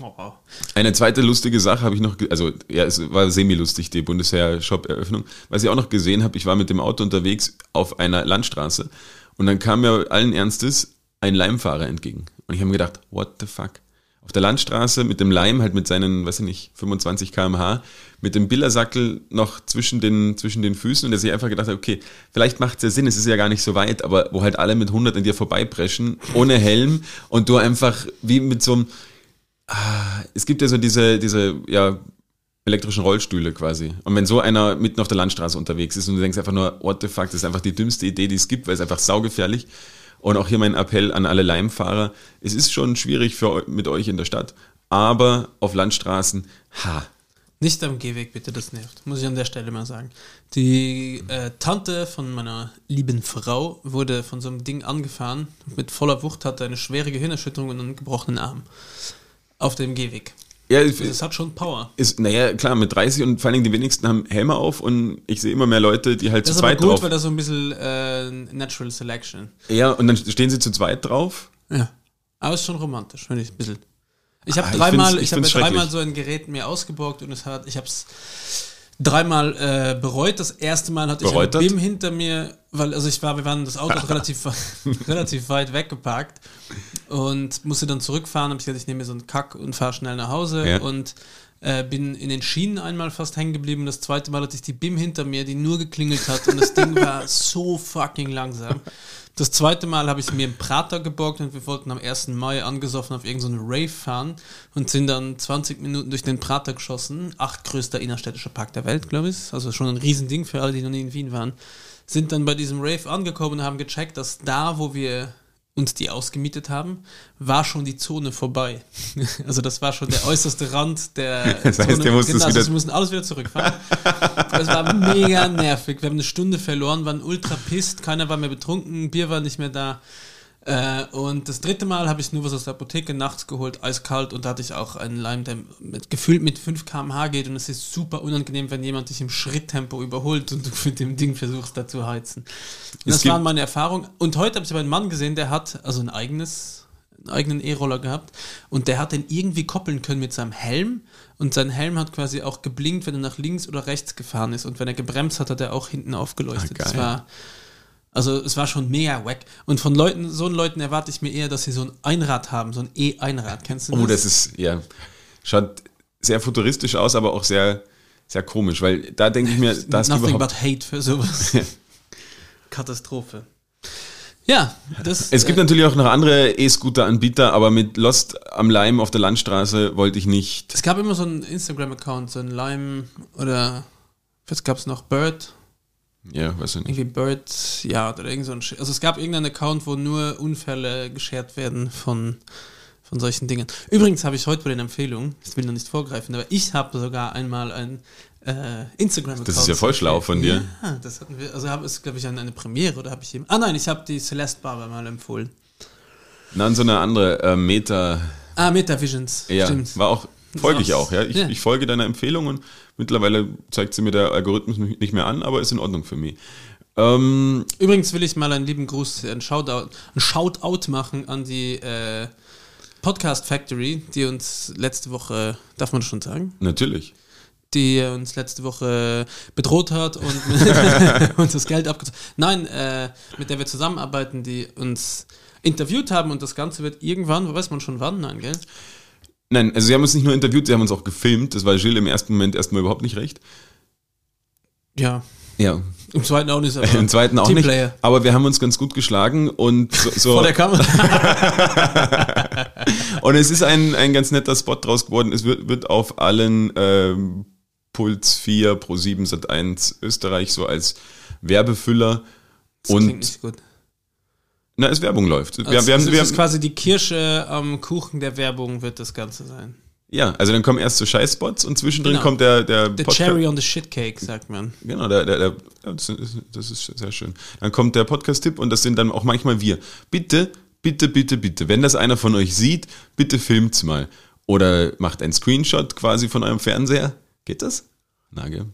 B: oh,
A: eine zweite lustige Sache habe ich noch, also ja, es war semi-lustig, die Bundesheer-Shop-Eröffnung. Was ich auch noch gesehen habe, ich war mit dem Auto unterwegs auf einer Landstraße und dann kam mir allen Ernstes ein Leimfahrer entgegen. Und ich habe mir gedacht, what the fuck? Auf der Landstraße mit dem Leim, halt mit seinen, weiß ich nicht, 25 km/h, mit dem Billersackel noch zwischen den, zwischen den Füßen und der sich einfach gedacht hat, okay, vielleicht macht es ja Sinn, es ist ja gar nicht so weit, aber wo halt alle mit 100 an dir vorbeipreschen, ohne Helm und du einfach wie mit so einem, ah, es gibt ja so diese, diese, ja, elektrischen Rollstühle quasi. Und wenn so einer mitten auf der Landstraße unterwegs ist und du denkst einfach nur, what the fuck, das ist einfach die dümmste Idee, die es gibt, weil es einfach saugefährlich. Und auch hier mein Appell an alle Leimfahrer, es ist schon schwierig für, mit euch in der Stadt, aber auf Landstraßen, ha,
B: Nicht am Gehweg, bitte, das nervt. Muss ich an der Stelle mal sagen. Die äh, Tante von meiner lieben Frau wurde von so einem Ding angefahren. Mit voller Wucht hatte eine schwere Gehirnerschütterung und einen gebrochenen Arm. Auf dem Gehweg.
A: Ja,
B: Das hat schon Power.
A: ist, naja, klar, mit 30 und vor allen Dingen die wenigsten haben Helme auf und ich sehe immer mehr Leute, die halt
B: Das
A: zu zweit
B: gut,
A: drauf.
B: weil das so ein bisschen äh, Natural Selection.
A: Ja, und dann stehen sie zu zweit drauf.
B: Ja. Aber ist schon romantisch, finde ich ein bisschen. Ich habe
A: Ah,
B: dreimal,
A: ich
B: ich habe dreimal so ein Gerät mir ausgeborgt und es hat, ich habe es dreimal äh, bereut. Das erste Mal hatte
A: Bereutert?
B: ich ein BIM hinter mir, weil also ich war, wir waren das Auto relativ relativ weit weggeparkt und musste dann zurückfahren. Hab ich gesagt, ich nehme mir so einen Kack und fahre schnell nach Hause
A: Ja.
B: und äh, bin in den Schienen einmal fast hängen geblieben. Das zweite Mal hatte ich die BIM hinter mir, die nur geklingelt hat und das Ding war so fucking langsam. Das zweite Mal habe ich mir im Prater geborgt und wir wollten am 1. Mai angesoffen auf irgendeinen Rave fahren und sind dann 20 Minuten durch den Prater geschossen. Achtgrößter innerstädtischer Park der Welt, glaube ich. Also schon ein Riesending für alle, die noch nie in Wien waren. Sind dann bei diesem Rave angekommen und haben gecheckt, dass da, wo wir uns die ausgemietet haben, war schon die Zone vorbei. Also das war schon der äußerste Rand der
A: Das heißt,
B: Zone. genau, also wir mussten alles wieder zurückfahren. Das war mega nervig. Wir haben eine Stunde verloren, waren ultra pisst, keiner war mehr betrunken, Bier war nicht mehr da. Äh, und das dritte Mal habe ich nur was aus der Apotheke nachts geholt, eiskalt, und da hatte ich auch einen Leim, der mit, gefühlt mit 5 km/h geht und es ist super unangenehm, wenn jemand dich im Schritttempo überholt und du mit dem Ding versuchst, da zu heizen. Das waren meine Erfahrungen. Und heute habe ich aber einen Mann gesehen, der hat also ein eigenes, einen eigenen E-Roller gehabt und der hat den irgendwie koppeln können mit seinem Helm und sein Helm hat quasi auch geblinkt, wenn er nach links oder rechts gefahren ist und wenn er gebremst hat, hat er auch hinten aufgeleuchtet.
A: Ah,
B: das war also es war schon mega wack. Und von Leuten, so Leuten erwarte ich mir eher, dass sie so ein Einrad haben, so ein E-Einrad. Kennst du das?
A: Oh, das ist, ja, schaut sehr futuristisch aus, aber auch sehr, sehr komisch, weil da denke ich mir, da ist
B: Nothing but hate für sowas. Katastrophe. Ja, das
A: es gibt
B: äh,
A: natürlich auch noch andere E-Scooter-Anbieter, aber mit Lost am Leim auf der Landstraße wollte ich nicht.
B: es gab immer so einen Instagram-Account, so ein Lime oder was gab es noch? Bird,
A: Ja, weiß ich nicht.
B: irgendwie Bird, ja, oder irgend so ein Sch- Also es gab irgendeinen Account, wo nur Unfälle geschert werden von, von solchen Dingen. Übrigens habe ich heute wohl eine Empfehlung, ich will noch nicht vorgreifen, aber ich habe sogar einmal ein äh, Instagram-Account.
A: Das ist ja voll schlau von dir.
B: Ja, das hatten wir, also habe es, glaube ich, eine, eine Premiere oder habe ich ihm. Ah nein, ich habe die Celeste Barber mal empfohlen.
A: Und so eine andere äh, Meta,
B: Ah, Metavisions.
A: ja,
B: Stimmt.
A: war auch, folge ich auch, ja. Ich,
B: ja.
A: ich folge deiner Empfehlung und mittlerweile zeigt sie mir der Algorithmus nicht mehr an, aber ist in Ordnung für mich. Ähm,
B: Übrigens will ich mal einen lieben Gruß, einen Shoutout, einen Shoutout machen an die äh, Podcast Factory, die uns letzte Woche, darf man das schon sagen,
A: natürlich.
B: die uns letzte Woche bedroht hat und uns das Geld abgezogen Nein, äh, mit der wir zusammenarbeiten, die uns interviewt haben und das Ganze wird irgendwann, weiß man schon wann, nein, gell?
A: Nein, also sie haben uns nicht nur interviewt, sie haben uns auch gefilmt. Das war Gilles im ersten Moment erstmal überhaupt nicht recht.
B: Ja,
A: Ja,
B: im zweiten auch nicht, aber
A: im zweiten auch nicht. Aber wir haben uns ganz gut geschlagen und so, so
B: Vor der Kamera.
A: und es ist ein, ein ganz netter Spot draus geworden. Es wird, wird auf allen ähm, Puls 4 Pro 7 Sat 1 Österreich so als Werbefüller
B: Das
A: und. Na, es Werbung läuft. Wir,
B: Also,
A: wir haben,
B: das
A: wir
B: ist
A: haben,
B: quasi die Kirsche am Kuchen der Werbung wird das Ganze sein.
A: ja, also dann kommen erst so Scheißspots und zwischendrin
B: Genau.
A: kommt der der
B: The
A: Podca-
B: cherry on the shit cake, sagt man.
A: Genau, der, der, der, ja, das, ist, das ist sehr schön. Dann kommt der Podcast-Tipp und das sind dann auch manchmal wir. Bitte, bitte, bitte, bitte, wenn das einer von euch sieht, bitte filmt's mal. Oder macht einen Screenshot quasi von eurem Fernseher. Geht das? Na, gell?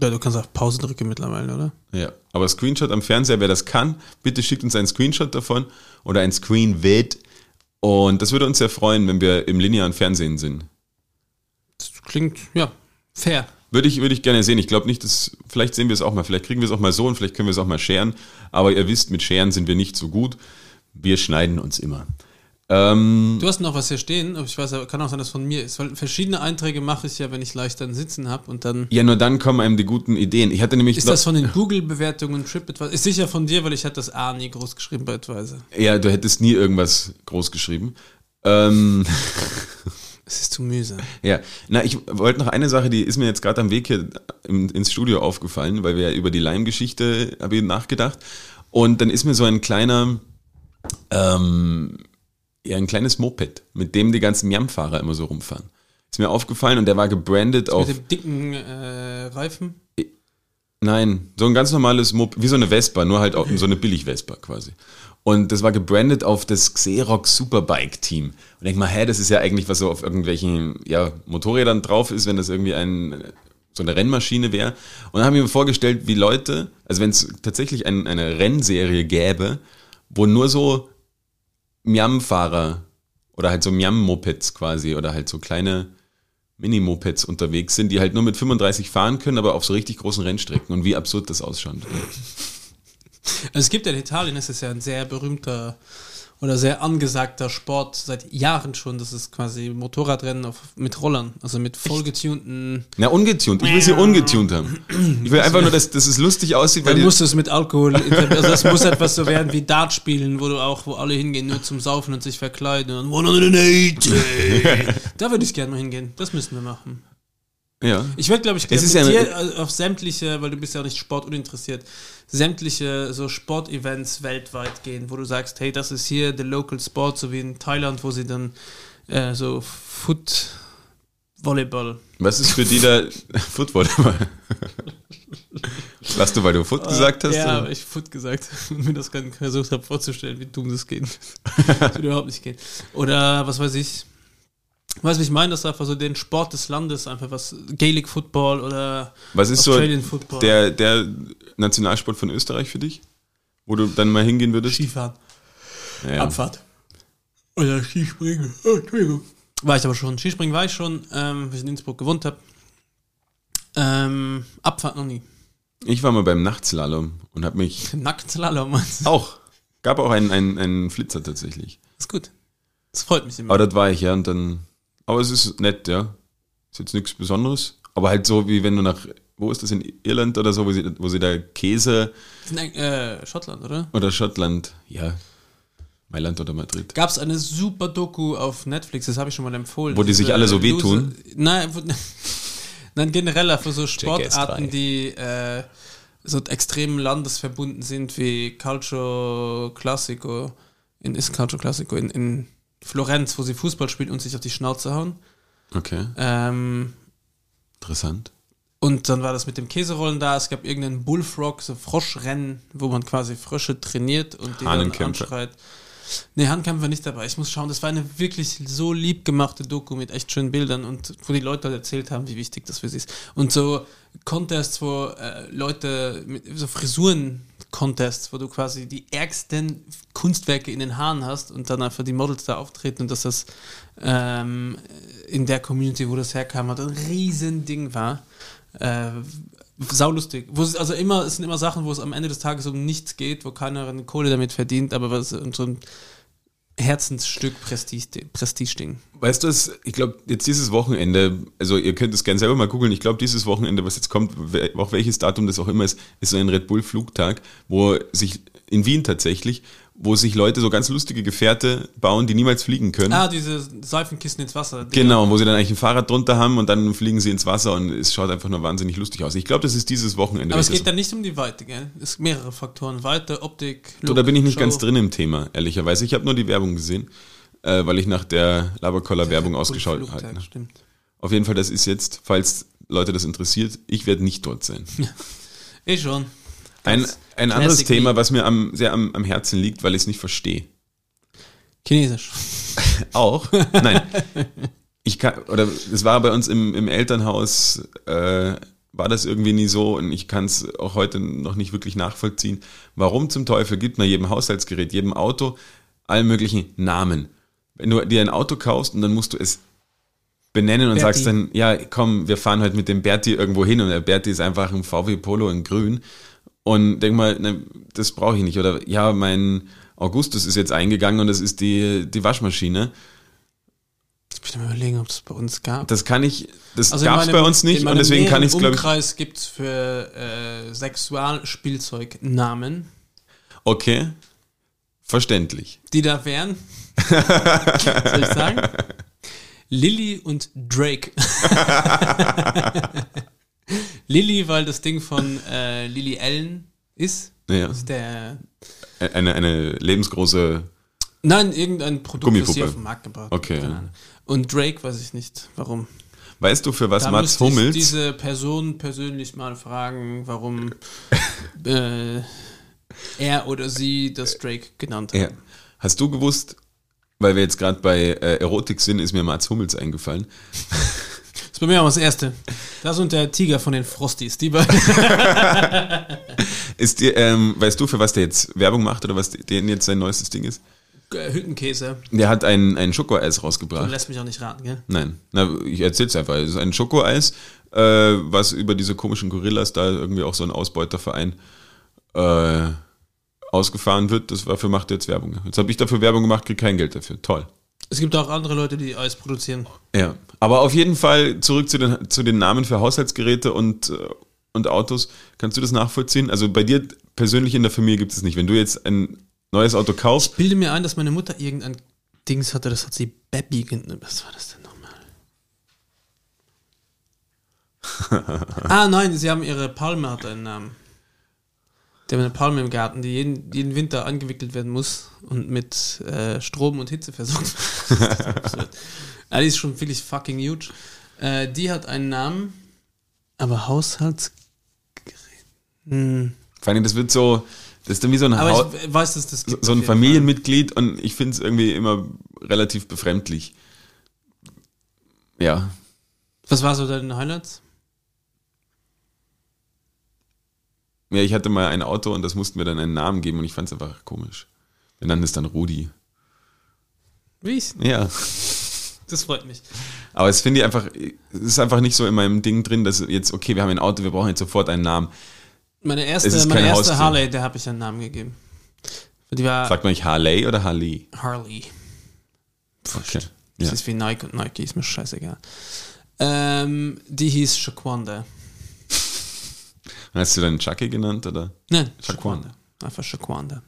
B: Ja, du kannst auf Pause drücken mittlerweile, oder?
A: Ja, aber Screenshot am Fernseher, wer das kann, bitte schickt uns einen Screenshot davon oder ein Screenvid. Und das würde uns sehr freuen, wenn wir im linearen Fernsehen sind.
B: Das klingt, ja, fair.
A: Würde ich, würde ich gerne sehen. Ich glaube nicht, dass, vielleicht sehen wir es auch mal, vielleicht kriegen wir es auch mal so und vielleicht können wir es auch mal scheren. Aber ihr wisst, mit Scheren sind wir nicht so gut. Wir schneiden uns immer. Ähm,
B: Du hast noch was hier stehen, aber ich weiß, kann auch sein, dass von mir ist. Weil verschiedene Einträge mache ich ja, wenn ich leicht dann sitzen habe und dann.
A: ja, nur dann kommen einem die guten Ideen. Ich hatte nämlich.
B: Ist das von den Google-Bewertungen TripAdvisor? Ist sicher von dir, weil ich hatte das A nie groß geschrieben bei Advisor.
A: ja, du hättest nie irgendwas groß geschrieben. Ähm,
B: Es ist zu mühsam.
A: Ja, na, ich wollte noch eine Sache, die ist mir jetzt gerade am Weg hier ins Studio aufgefallen, weil wir ja über die Leim-Geschichte habe ich nachgedacht. Und dann ist mir so ein kleiner, ähm, ja, ein kleines Moped, mit dem die ganzen Miam-Fahrer immer so rumfahren. Ist mir aufgefallen und der war gebrandet auf,
B: Mit dem dicken äh, Reifen.
A: nein, so ein ganz normales Moped, wie so eine Vespa, nur halt auch so eine Billig-Vespa quasi. Und das war gebrandet auf das Xerox Superbike Team. Und denk mal, hä, das ist ja eigentlich, was so auf irgendwelchen ja, Motorrädern drauf ist, wenn das irgendwie ein, so eine Rennmaschine wäre. Und dann haben wir mir vorgestellt, wie Leute, also wenn es tatsächlich ein, eine Rennserie gäbe, wo nur so Miam-Fahrer oder halt so Miam-Mopeds quasi oder halt so kleine Mini-Mopeds unterwegs sind, die halt nur mit 35 fahren können, aber auf so richtig großen Rennstrecken und wie absurd das ausschaut.
B: Also es gibt ja in Italien, das ist ja ein sehr berühmter oder sehr angesagter Sport seit Jahren schon. Das ist quasi Motorradrennen auf, mit Rollern, also mit vollgetunten.
A: Na, ungetunt. Ich will sie ungetunt haben. Ich will einfach nur, dass, dass es lustig aussieht, weil
B: Dann
A: die,
B: muss es mit Alkohol, also das muss etwas so werden wie Dart spielen, wo du auch, wo alle hingehen nur zum Saufen und sich verkleiden und 180. da würde ich gerne mal hingehen. Das müssen wir machen.
A: Ja.
B: Ich würde, glaube ich,
A: ist
B: mit
A: ja-
B: dir auf sämtliche, weil du bist ja auch nicht sportuninteressiert, sämtliche so Sportevents weltweit gehen, wo du sagst, hey, das ist hier der Local Sport, so wie in Thailand, wo sie dann äh, so Foot Volleyball.
A: Was ist für die da Football? Was du, weil du Foot gesagt hast?
B: Ja, aber ich Foot gesagt und mir das gerade versucht habe vorzustellen, wie dumm das geht. das würde überhaupt nicht gehen. Oder was weiß ich. Weißt du, ich meine? Das ist einfach so den Sport des Landes, einfach was Gaelic Football oder
A: Was ist so
B: Australian Football.
A: der, der Nationalsport von Österreich für dich? Wo du dann mal hingehen würdest?
B: Skifahren.
A: Ja.
B: Abfahrt. Oder Skispringen. Oh, Entschuldigung. War ich aber schon. Skispringen war ich schon, ähm, wie ich in Innsbruck gewohnt habe. Ähm, Abfahrt noch nie.
A: Ich war mal beim Nachtslalom und habe mich
B: Nacktslalom,
A: auch, gab auch einen, einen, einen Flitzer tatsächlich.
B: Ist gut. Das freut mich immer.
A: Aber das war ich, ja, und dann, aber es ist nett, ja. Ist jetzt nichts Besonderes. Aber halt so, wie wenn du nach, wo ist das, in Irland oder so, wo sie, wo sie da Käse
B: äh, Schottland, oder?
A: oder Schottland, ja, Mailand oder Madrid.
B: Gab es eine super Doku auf Netflix, das habe ich schon mal empfohlen.
A: Wo die sich alle so wehtun?
B: Nein, nein, generell für so Sportarten,
A: 3.
B: die äh, so extrem landesverbunden sind wie Calcio Classico, in, ist Calcio Classico in, in Florenz, wo sie Fußball spielen und sich auf die Schnauze hauen.
A: Okay,
B: Ähm,
A: interessant.
B: und dann war das mit dem Käserollen da. Es gab irgendeinen Bullfrog, so Froschrennen, wo man quasi Frösche trainiert und die dann anschreit. Nee, Hahnenkämpfe war nicht dabei. Ich muss schauen, das war eine wirklich so lieb gemachte Doku mit echt schönen Bildern und wo die Leute halt erzählt haben, wie wichtig das für sie ist. Und so Contests, wo äh, Leute mit so Frisuren-Contests, wo du quasi die ärgsten Kunstwerke in den Haaren hast und dann einfach die Models da auftreten und dass das ähm, in der Community, wo das herkam, halt ein riesen Ding war. Äh, saulustig. Wo es, also immer, es sind immer Sachen, wo es am Ende des Tages um nichts geht, wo keiner eine Kohle damit verdient, aber was so ein Herzensstück Prestige, Prestige-Ding.
A: Weißt du ich glaube, jetzt dieses Wochenende, also ihr könnt es gerne selber mal googeln, ich glaube, dieses Wochenende, was jetzt kommt, auch welches Datum das auch immer ist, ist so ein Red Bull-Flugtag, wo sich, in Wien tatsächlich, wo sich Leute so ganz lustige Gefährte bauen, die niemals fliegen können.
B: Ah, diese Seifenkissen ins Wasser.
A: Genau, wo sie dann eigentlich ein Fahrrad drunter haben und dann fliegen sie ins Wasser und es schaut einfach nur wahnsinnig lustig aus. Ich glaube, das ist dieses Wochenende.
B: Aber es
A: ich
B: geht dann nicht um die Weite, gell? Es sind mehrere Faktoren. Weite, Optik,
A: so, da bin ich nicht
B: Show.
A: ganz drin im Thema, ehrlicherweise. Ich habe nur die Werbung gesehen, äh, weil ich nach der Labercoller-Werbung ausgeschaut habe. Ne?
B: Stimmt.
A: Auf jeden Fall, das ist jetzt, falls Leute das interessiert, ich werde nicht dort sein.
B: Eh schon.
A: Ein, ein anderes. Thema, was mir am, sehr am, am Herzen liegt, weil ich es nicht verstehe.
B: Chinesisch.
A: Auch? Nein. Ich kann, oder es war bei uns im, im Elternhaus, äh, war das irgendwie nie so und ich kann es auch heute noch nicht wirklich nachvollziehen. Warum zum Teufel gibt man jedem Haushaltsgerät, jedem Auto allen möglichen Namen? Wenn du dir ein Auto kaufst und dann musst du es benennen und
B: Berti.
A: sagst dann, ja, komm, wir fahren heute mit dem Berti irgendwo hin und der Berti ist einfach ein VW Polo in grün und denk mal, ne, das brauche ich nicht. Oder ja, mein Augustus ist jetzt eingegangen und das ist die, die Waschmaschine.
B: Ich bin überlegen, ob es bei uns gab.
A: Das kann ich, das
B: Also
A: gab es bei uns nicht und deswegen kann ich es, glaube ich.
B: Umkreis gibt es für äh, Sexualspielzeug Namen,
A: Okay, verständlich.
B: die da wären. Soll ich sagen? Lilly und Drake. Lilly, weil das Ding von äh, Lily Allen ist.
A: Ja,
B: Das ist der.
A: eine, eine lebensgroße.
B: Nein, irgendein Produkt, das sie
A: Gummipuppe.
B: auf den Markt gebracht
A: Okay, ja.
B: Und Drake weiß ich nicht, warum.
A: Weißt du, für was
B: Da
A: Mats
B: müsste ich
A: Hummels?
B: diese Person persönlich mal fragen, warum äh, er oder sie das Drake genannt
A: Ja.
B: haben.
A: Hast du gewusst, weil wir jetzt gerade bei äh, Erotik sind, ist mir Mats Hummels eingefallen.
B: Bei mir auch das Erste. Das und der Tiger von den Frosties. Die beiden.
A: Ist dir, ähm, weißt du, für was der jetzt Werbung macht oder was denn jetzt sein neuestes Ding ist?
B: Hüttenkäse.
A: Der hat ein, ein Schokoeis
B: Du
A: rausgebracht.
B: lässt mich auch nicht raten, gell?
A: Nein, na, ich erzähl's einfach. Es ist ein Schokoeis, äh, was über diese komischen Gorillas da irgendwie auch so ein Ausbeuterverein äh, ausgefahren wird. Das dafür macht er jetzt Werbung. Jetzt habe ich dafür Werbung gemacht, krieg kein Geld dafür. Toll.
B: Es gibt auch andere Leute, die Eis produzieren.
A: Ja, aber auf jeden Fall zurück zu den, zu den Namen für Haushaltsgeräte und, äh, und Autos. Kannst du das nachvollziehen? Also bei dir persönlich in der Familie gibt es nicht. Wenn du jetzt ein neues Auto kaufst,
B: Bilde mir ein, dass meine Mutter irgendein Dings hatte, das hat sie Baby genannt. Was war das denn nochmal? ah, nein, sie haben ihre Palme hat einen Namen. Die haben eine Palme im Garten, die jeden, jeden Winter angewickelt werden muss und mit äh, Strom und Hitze versorgt wird. Die ist schon wirklich fucking huge. Äh, die hat einen Namen, aber Haushaltsgerät. Hm.
A: vor allem das wird so, das ist dann wie so ein,
B: ich weiß, dass das
A: so, ein
B: jeden Fall.
A: Familienmitglied und ich finde es irgendwie immer relativ befremdlich. Ja,
B: Was war so deine Highlights?
A: Ja, ich hatte mal ein Auto und das mussten wir dann einen Namen geben und ich fand es einfach komisch. Wir nannten es dann Rudi.
B: Wie ich's?
A: Ja.
B: Das freut mich.
A: Aber es finde ich einfach, es ist einfach nicht so in meinem Ding drin, dass jetzt, okay, wir haben ein Auto, wir brauchen jetzt sofort einen Namen.
B: Meine erste,
A: ist
B: meine erste
A: Haustier.
B: Harley, der habe ich einen Namen gegeben. Die war
A: Sagt man nicht Harley oder Harley?
B: Harley.
A: Okay.
B: Das
A: Ja.
B: ist wie Nike und Nike, ist mir scheißegal. Ähm, die hieß Shaquanda.
A: Hast du dann Chucky genannt oder?
B: Nein,
A: Shaquanda.
B: Einfach Shaquanda.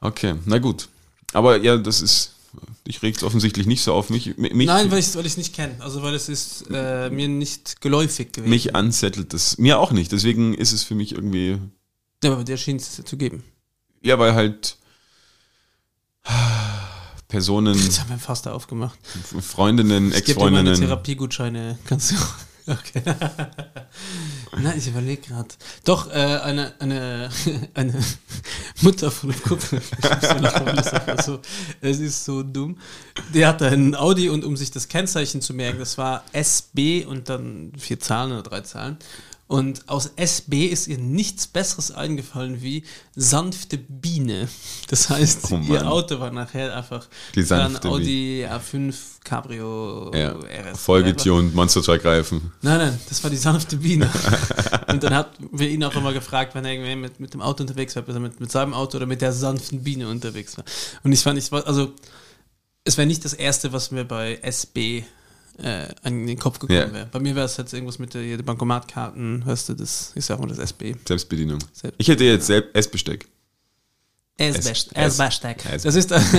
A: Okay, na gut. Aber ja, das ist, dich regt offensichtlich nicht so auf mich. Mich,
B: Nein, weil ich es weil ich's nicht kenne. Also weil es ist äh, mir nicht geläufig gewesen.
A: mich anzettelt das. Mir auch nicht. Deswegen ist es für mich irgendwie,
B: Ja, aber dir schien es zu geben.
A: ja, weil halt Personen,
B: Jetzt haben wir fast aufgemacht.
A: Freundinnen,
B: Ich
A: Ex-Freundinnen.
B: Therapiegutscheine. Kannst du. Okay. Nein, ich überlege gerade. Doch, äh, eine, eine, eine Mutter von einem Kumpel. Ich muss so lachen, weil das einfach so, es ist so dumm. Die hatte einen Audi und um sich das Kennzeichen zu merken, das war SB und dann vier Zahlen oder drei Zahlen. Und aus SB ist ihr nichts Besseres eingefallen wie sanfte Biene. Das heißt,
A: Oh
B: ihr Auto war nachher einfach
A: Die
B: ein
A: sanfte
B: Audi A5 Cabrio
A: Ja,
B: RS.
A: vollgetunt, Monster Truck Reifen.
B: Nein, nein, das war die sanfte Biene. und dann hat wir ihn auch immer gefragt, wenn er irgendwie mit, mit dem Auto unterwegs war, ob er mit, mit seinem Auto oder mit der sanften Biene unterwegs war. Und ich fand, ich war, also, es wäre nicht das Erste, was mir bei SB äh, an den Kopf gekommen
A: Ja.
B: wäre. Bei mir wäre es jetzt irgendwas mit der Bankomatkarten, weißt du, das ist ja auch mal das SB.
A: Selbstbedienung.
B: Selbst-
A: Ich hätte jetzt selbst Essbesteck. Es-
B: Das ist, das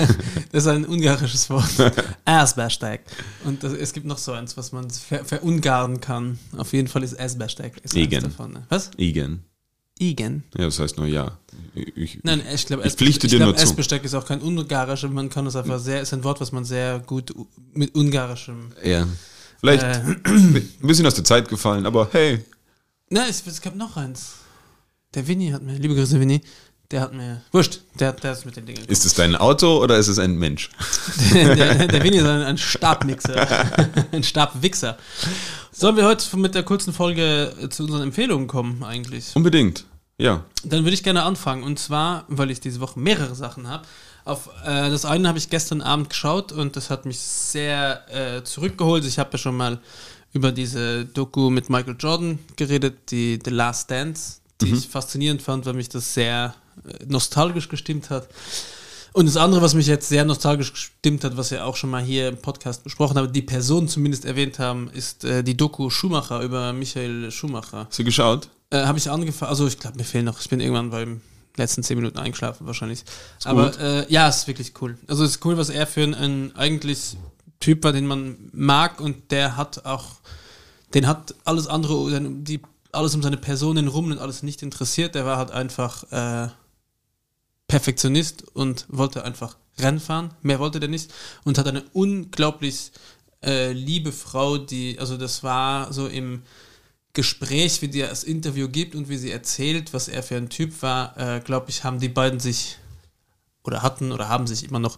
B: ist ein ungarisches Wort. Asbestek. Und das, es gibt noch so eins, was man ver, verungaren kann. Auf jeden Fall ist Asbestek. Ist davon, ne? Was?
A: Igen.
B: Igen.
A: Ja, das heißt nur ja. Ich,
B: Nein, ich glaube,
A: Ich pflichte dir
B: glaub. Essbesteck ist auch kein ungarisch, man kann es einfach sehr, ist ein Wort, was man sehr gut mit ungarischem.
A: ja. Vielleicht
B: Äh,
A: ein bisschen aus der Zeit gefallen, aber hey.
B: nein, es, es gab noch eins. Der Winnie hat mir, liebe Grüße, Winnie, der hat mir, wurscht, der, der ist mit den Dingen.
A: Ist es dein Auto oder ist es ein Mensch?
B: der, der, der Winnie ist ein, ein Stabmixer, ein Stabwichser. Sollen wir heute mit der kurzen Folge zu unseren Empfehlungen kommen, eigentlich?
A: Unbedingt. Ja.
B: Dann würde ich gerne anfangen. Und zwar, weil ich diese Woche mehrere Sachen habe. Auf äh, das eine habe ich gestern Abend geschaut und das hat mich sehr äh, zurückgeholt. Ich habe ja schon mal über diese Doku mit Michael Jordan geredet, die The Last Dance, die ich faszinierend fand, weil mich das sehr äh, nostalgisch gestimmt hat. Und das andere, was mich jetzt sehr nostalgisch gestimmt hat, was wir auch schon mal hier im Podcast besprochen haben, die Person zumindest erwähnt haben, ist äh, die Doku Schumacher über Michael Schumacher.
A: Hast du geschaut?
B: Äh, habe ich angefangen, also ich glaube, mir fehlen noch, ich bin irgendwann beim letzten zehn Minuten eingeschlafen wahrscheinlich. Aber äh, ja, ist wirklich cool. Also es ist cool, was er für ein, ein eigentlich Typ war, den man mag und der hat auch, den hat alles andere, die, alles um seine Personen rum und alles nicht interessiert. Der war halt einfach äh, Perfektionist und wollte einfach Rennen fahren. Mehr wollte der nicht und hat eine unglaublich äh, liebe Frau, die, also das war so im Gespräch, wie die das Interview gibt und wie sie erzählt, was er für ein Typ war, äh, glaube ich, haben die beiden sich oder hatten oder haben sich immer noch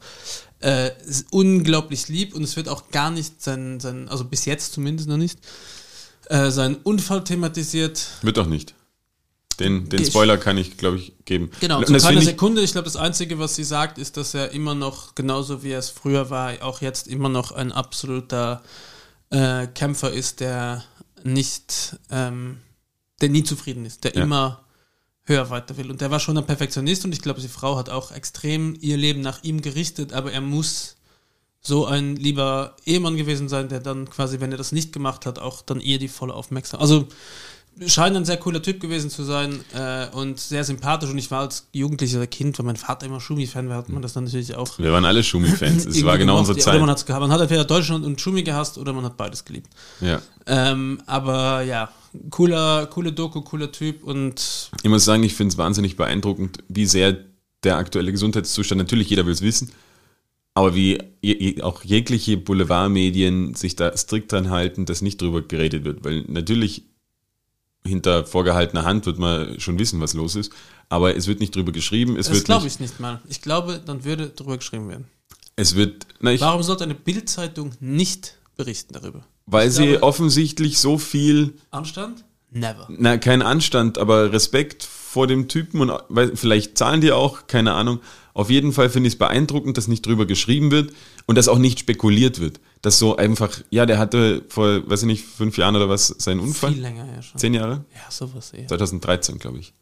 B: äh, unglaublich lieb und es wird auch gar nicht sein, sein also bis jetzt zumindest noch nicht, äh, sein Unfall thematisiert.
A: Wird doch nicht. Den, den Spoiler kann ich, glaube ich, geben.
B: Genau, zu keiner Sekunde. Ich glaube, das Einzige, was sie sagt, ist, dass er immer noch, genauso wie er es früher war, auch jetzt immer noch ein absoluter äh, Kämpfer ist, der nicht, ähm, der nie zufrieden ist, der
A: Ja.
B: immer höher weiter will. Und der war schon ein Perfektionist und ich glaube, die Frau hat auch extrem ihr Leben nach ihm gerichtet, aber er muss so ein lieber Ehemann gewesen sein, der dann quasi, wenn er das nicht gemacht hat, auch dann ihr die volle Aufmerksamkeit. Also scheint ein sehr cooler Typ gewesen zu sein äh, und sehr sympathisch. Und ich war als Jugendlicher oder Kind, weil mein Vater immer Schumi-Fan war, hat man das dann natürlich auch.
A: wir waren alle Schumi-Fans. Es war genau unsere
B: Oder man,
A: Zeit.
B: hat's gehabt. man hat entweder Deutschland und Schumi gehasst oder man hat beides geliebt.
A: Ja.
B: Ähm, aber ja, cooler, coole Doku, cooler Typ und
A: Ich muss sagen, ich finde es wahnsinnig beeindruckend, wie sehr der aktuelle Gesundheitszustand, natürlich jeder will es wissen, aber wie je, auch jegliche Boulevardmedien sich da strikt dran halten, dass nicht drüber geredet wird, weil natürlich hinter vorgehaltener Hand wird man schon wissen, was los ist, aber es wird nicht drüber geschrieben, es
B: das glaube ich nicht mal. Ich glaube, dann würde drüber geschrieben werden.
A: es wird, na, ich,
B: Warum sollte eine Bildzeitung nicht berichten darüber?
A: weil
B: ich
A: sie
B: glaube-
A: offensichtlich so viel
B: Anstand? Never.
A: na, kein Anstand, aber Respekt vor dem Typen und vielleicht zahlen die auch, keine Ahnung. Auf jeden Fall finde ich es beeindruckend, dass nicht drüber geschrieben wird und dass auch nicht spekuliert wird. Dass so einfach, ja, der hatte vor, weiß ich nicht, fünf Jahren oder was, seinen Unfall.
B: Viel länger her schon.
A: Zehn Jahre?
B: Ja, sowas eher.
A: 2013, glaube ich.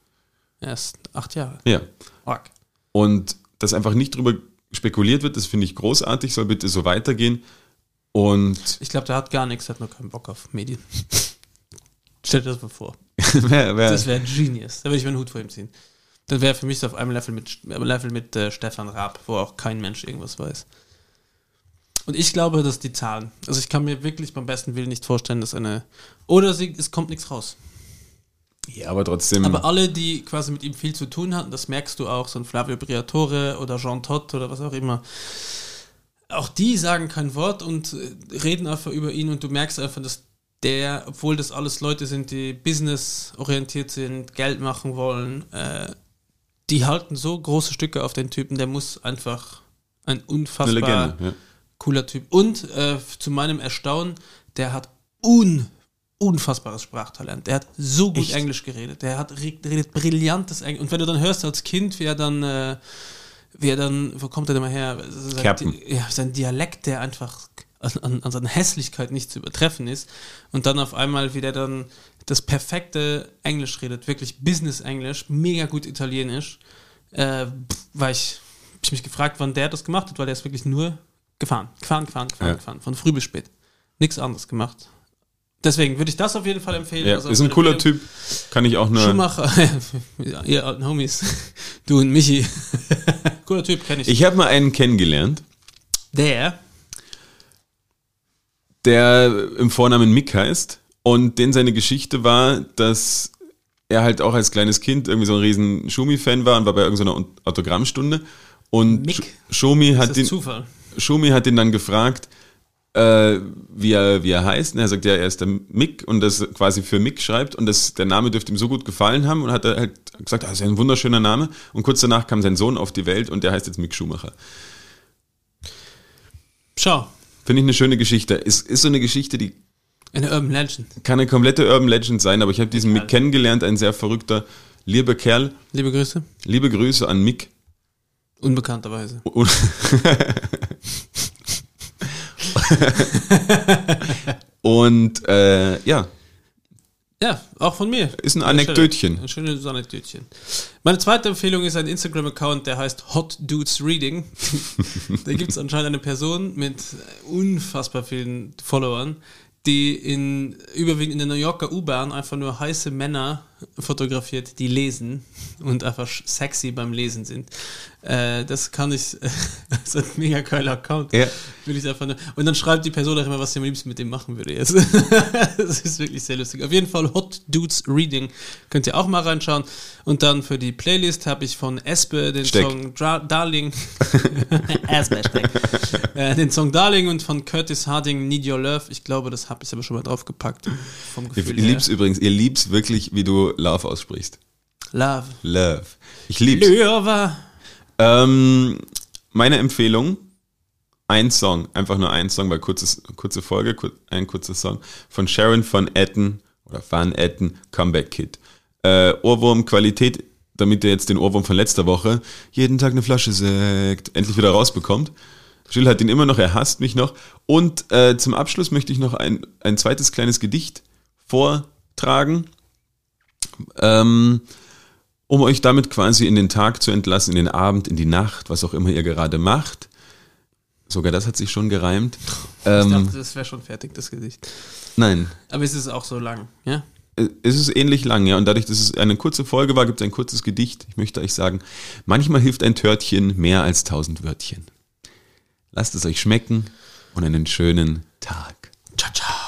B: Erst acht Jahre.
A: Ja.
B: Arg.
A: Und dass einfach nicht drüber spekuliert wird, das finde ich großartig, soll bitte so weitergehen. Und
B: Ich glaube, der hat gar nichts, hat nur keinen Bock auf Medien. Stell dir das mal vor.
A: wer, wer,
B: Das wäre genius. Da würde ich meinen Hut vor ihm ziehen. Das wäre für mich so auf einem Level mit, Level mit äh, Stefan Raab, wo auch kein Mensch irgendwas weiß. Und ich glaube, dass die Zahlen. Also ich kann mir wirklich beim besten Willen nicht vorstellen, dass eine. Oder sie, es kommt nichts raus.
A: ja, aber trotzdem.
B: Aber alle, die quasi mit ihm viel zu tun hatten, das merkst du auch, so ein Flavio Briatore oder Jean Todt oder was auch immer. Auch die sagen kein Wort und äh, reden einfach über ihn und du merkst einfach, dass der, obwohl das alles Leute sind, die businessorientiert sind, Geld machen wollen, äh, die halten so große Stücke auf den Typen, der muss einfach ein
A: eine
B: unfassbar
A: Legende. Ja.
B: Cooler Typ. Und äh, zu meinem Erstaunen, der hat un, unfassbares Sprachtalent. Der hat so gut
A: Echt?
B: Englisch geredet. Der hat redet, brillantes Englisch. Und wenn du dann hörst als Kind, wie er dann, äh, wie er dann, wo kommt er denn mal her? Sein, ja, sein Dialekt, der einfach an, an, seiner Hässlichkeit nicht zu übertreffen ist. Und dann auf einmal, wie der dann das perfekte Englisch redet, wirklich Business-Englisch, mega gut Italienisch, äh, war ich, ich mich gefragt, wann der das gemacht hat, weil der ist wirklich nur gefahren, gefahren, gefahren, gefahren,
A: Ja.
B: gefahren, von früh bis spät. Nichts anderes gemacht. Deswegen würde ich das auf jeden Fall empfehlen.
A: Ja,
B: Also
A: ist ein cooler Typ. Kann ich auch nur.
B: Schumacher, ja, ihr alten Homies, du und Michi. cooler Typ, kenne ich.
A: Ich habe mal einen kennengelernt,
B: Der,
A: der im Vornamen Mick heißt und den seine Geschichte war, dass er halt auch als kleines Kind irgendwie so ein riesen Schumi-Fan war und war bei irgendeiner Autogrammstunde und
B: Mick?
A: Sch- Schumi
B: das
A: hat
B: ist
A: ihn,
B: Zufall.
A: Schumi hat ihn dann gefragt, äh, wie, er, wie er heißt. Und er sagt, ja, er ist der Mick und das quasi für Mick schreibt und das, der Name dürfte ihm so gut gefallen haben und hat er halt gesagt, ah, das ist ein wunderschöner Name. Und kurz danach kam sein Sohn auf die Welt und der heißt jetzt Mick Schumacher.
B: Schau,
A: Finde ich eine schöne Geschichte. Ist, ist so eine Geschichte, die
B: eine Urban Legend.
A: kann eine komplette Urban Legend sein, aber ich habe diesen. Mick kennengelernt, ein sehr verrückter, lieber Kerl.
B: Liebe Grüße.
A: Liebe Grüße an Mick.
B: Unbekannterweise.
A: Und, und äh, ja,
B: Ja, auch von mir.
A: ist ein. Anekdötchen.
B: Ein schönes Anekdötchen. Meine zweite Empfehlung ist ein Instagram-Account, der heißt Hot Dudes Reading. da gibt es anscheinend eine Person mit unfassbar vielen Followern, die in überwiegend in der New Yorker U-Bahn einfach nur heiße Männer fotografiert, die lesen und einfach sexy beim Lesen sind. Äh, das kann ich, das ist ein mega geiler Account.
A: Ja.
B: Will ich einfach nur, und dann schreibt die Person auch immer, was sie am liebsten mit dem machen würde. Jetzt. das ist wirklich sehr lustig. Auf jeden Fall Hot Dudes Reading. Könnt ihr auch mal reinschauen. Und dann für die Playlist habe ich von Espe den
A: Steck.
B: Song Dra Darling. Espe äh, den Song Darling und von Curtis Harding Need Your Love. Ich glaube, das habe ich aber schon mal draufgepackt. Vom
A: Ihr,
B: Gefühl
A: ihr
B: her.
A: liebt's übrigens, ihr liebt's wirklich, wie du Love aussprichst.
B: Love.
A: Love. Ich lieb's.
B: Löwe.
A: Ähm, meine Empfehlung, ein Song, einfach nur ein Song, weil kurzes, kurze Folge, kur ein kurzer Song von Sharon von Etten oder Van Etten, Comeback Kid. Äh, Ohrwurm Qualität, damit ihr jetzt den Ohrwurm von letzter Woche, jeden Tag eine Flasche Sekt, endlich wieder rausbekommt. Jill hat ihn immer noch, er hasst mich noch. Und äh, zum Abschluss möchte ich noch ein, ein zweites kleines Gedicht vortragen. Ähm, um euch damit quasi in den Tag zu entlassen, in den Abend, in die Nacht, was auch immer ihr gerade macht. Sogar das hat sich schon gereimt.
B: Ich
A: Ähm,
B: dachte, das wäre schon fertig, das Gesicht.
A: nein,
B: Aber es ist auch so lang, ja?
A: es ist ähnlich lang, ja. Und dadurch, dass es eine kurze Folge war, gibt es ein kurzes Gedicht. Ich möchte euch sagen, manchmal hilft ein Törtchen mehr als tausend Wörtchen. Lasst es euch schmecken und einen schönen Tag.
B: Ciao, ciao.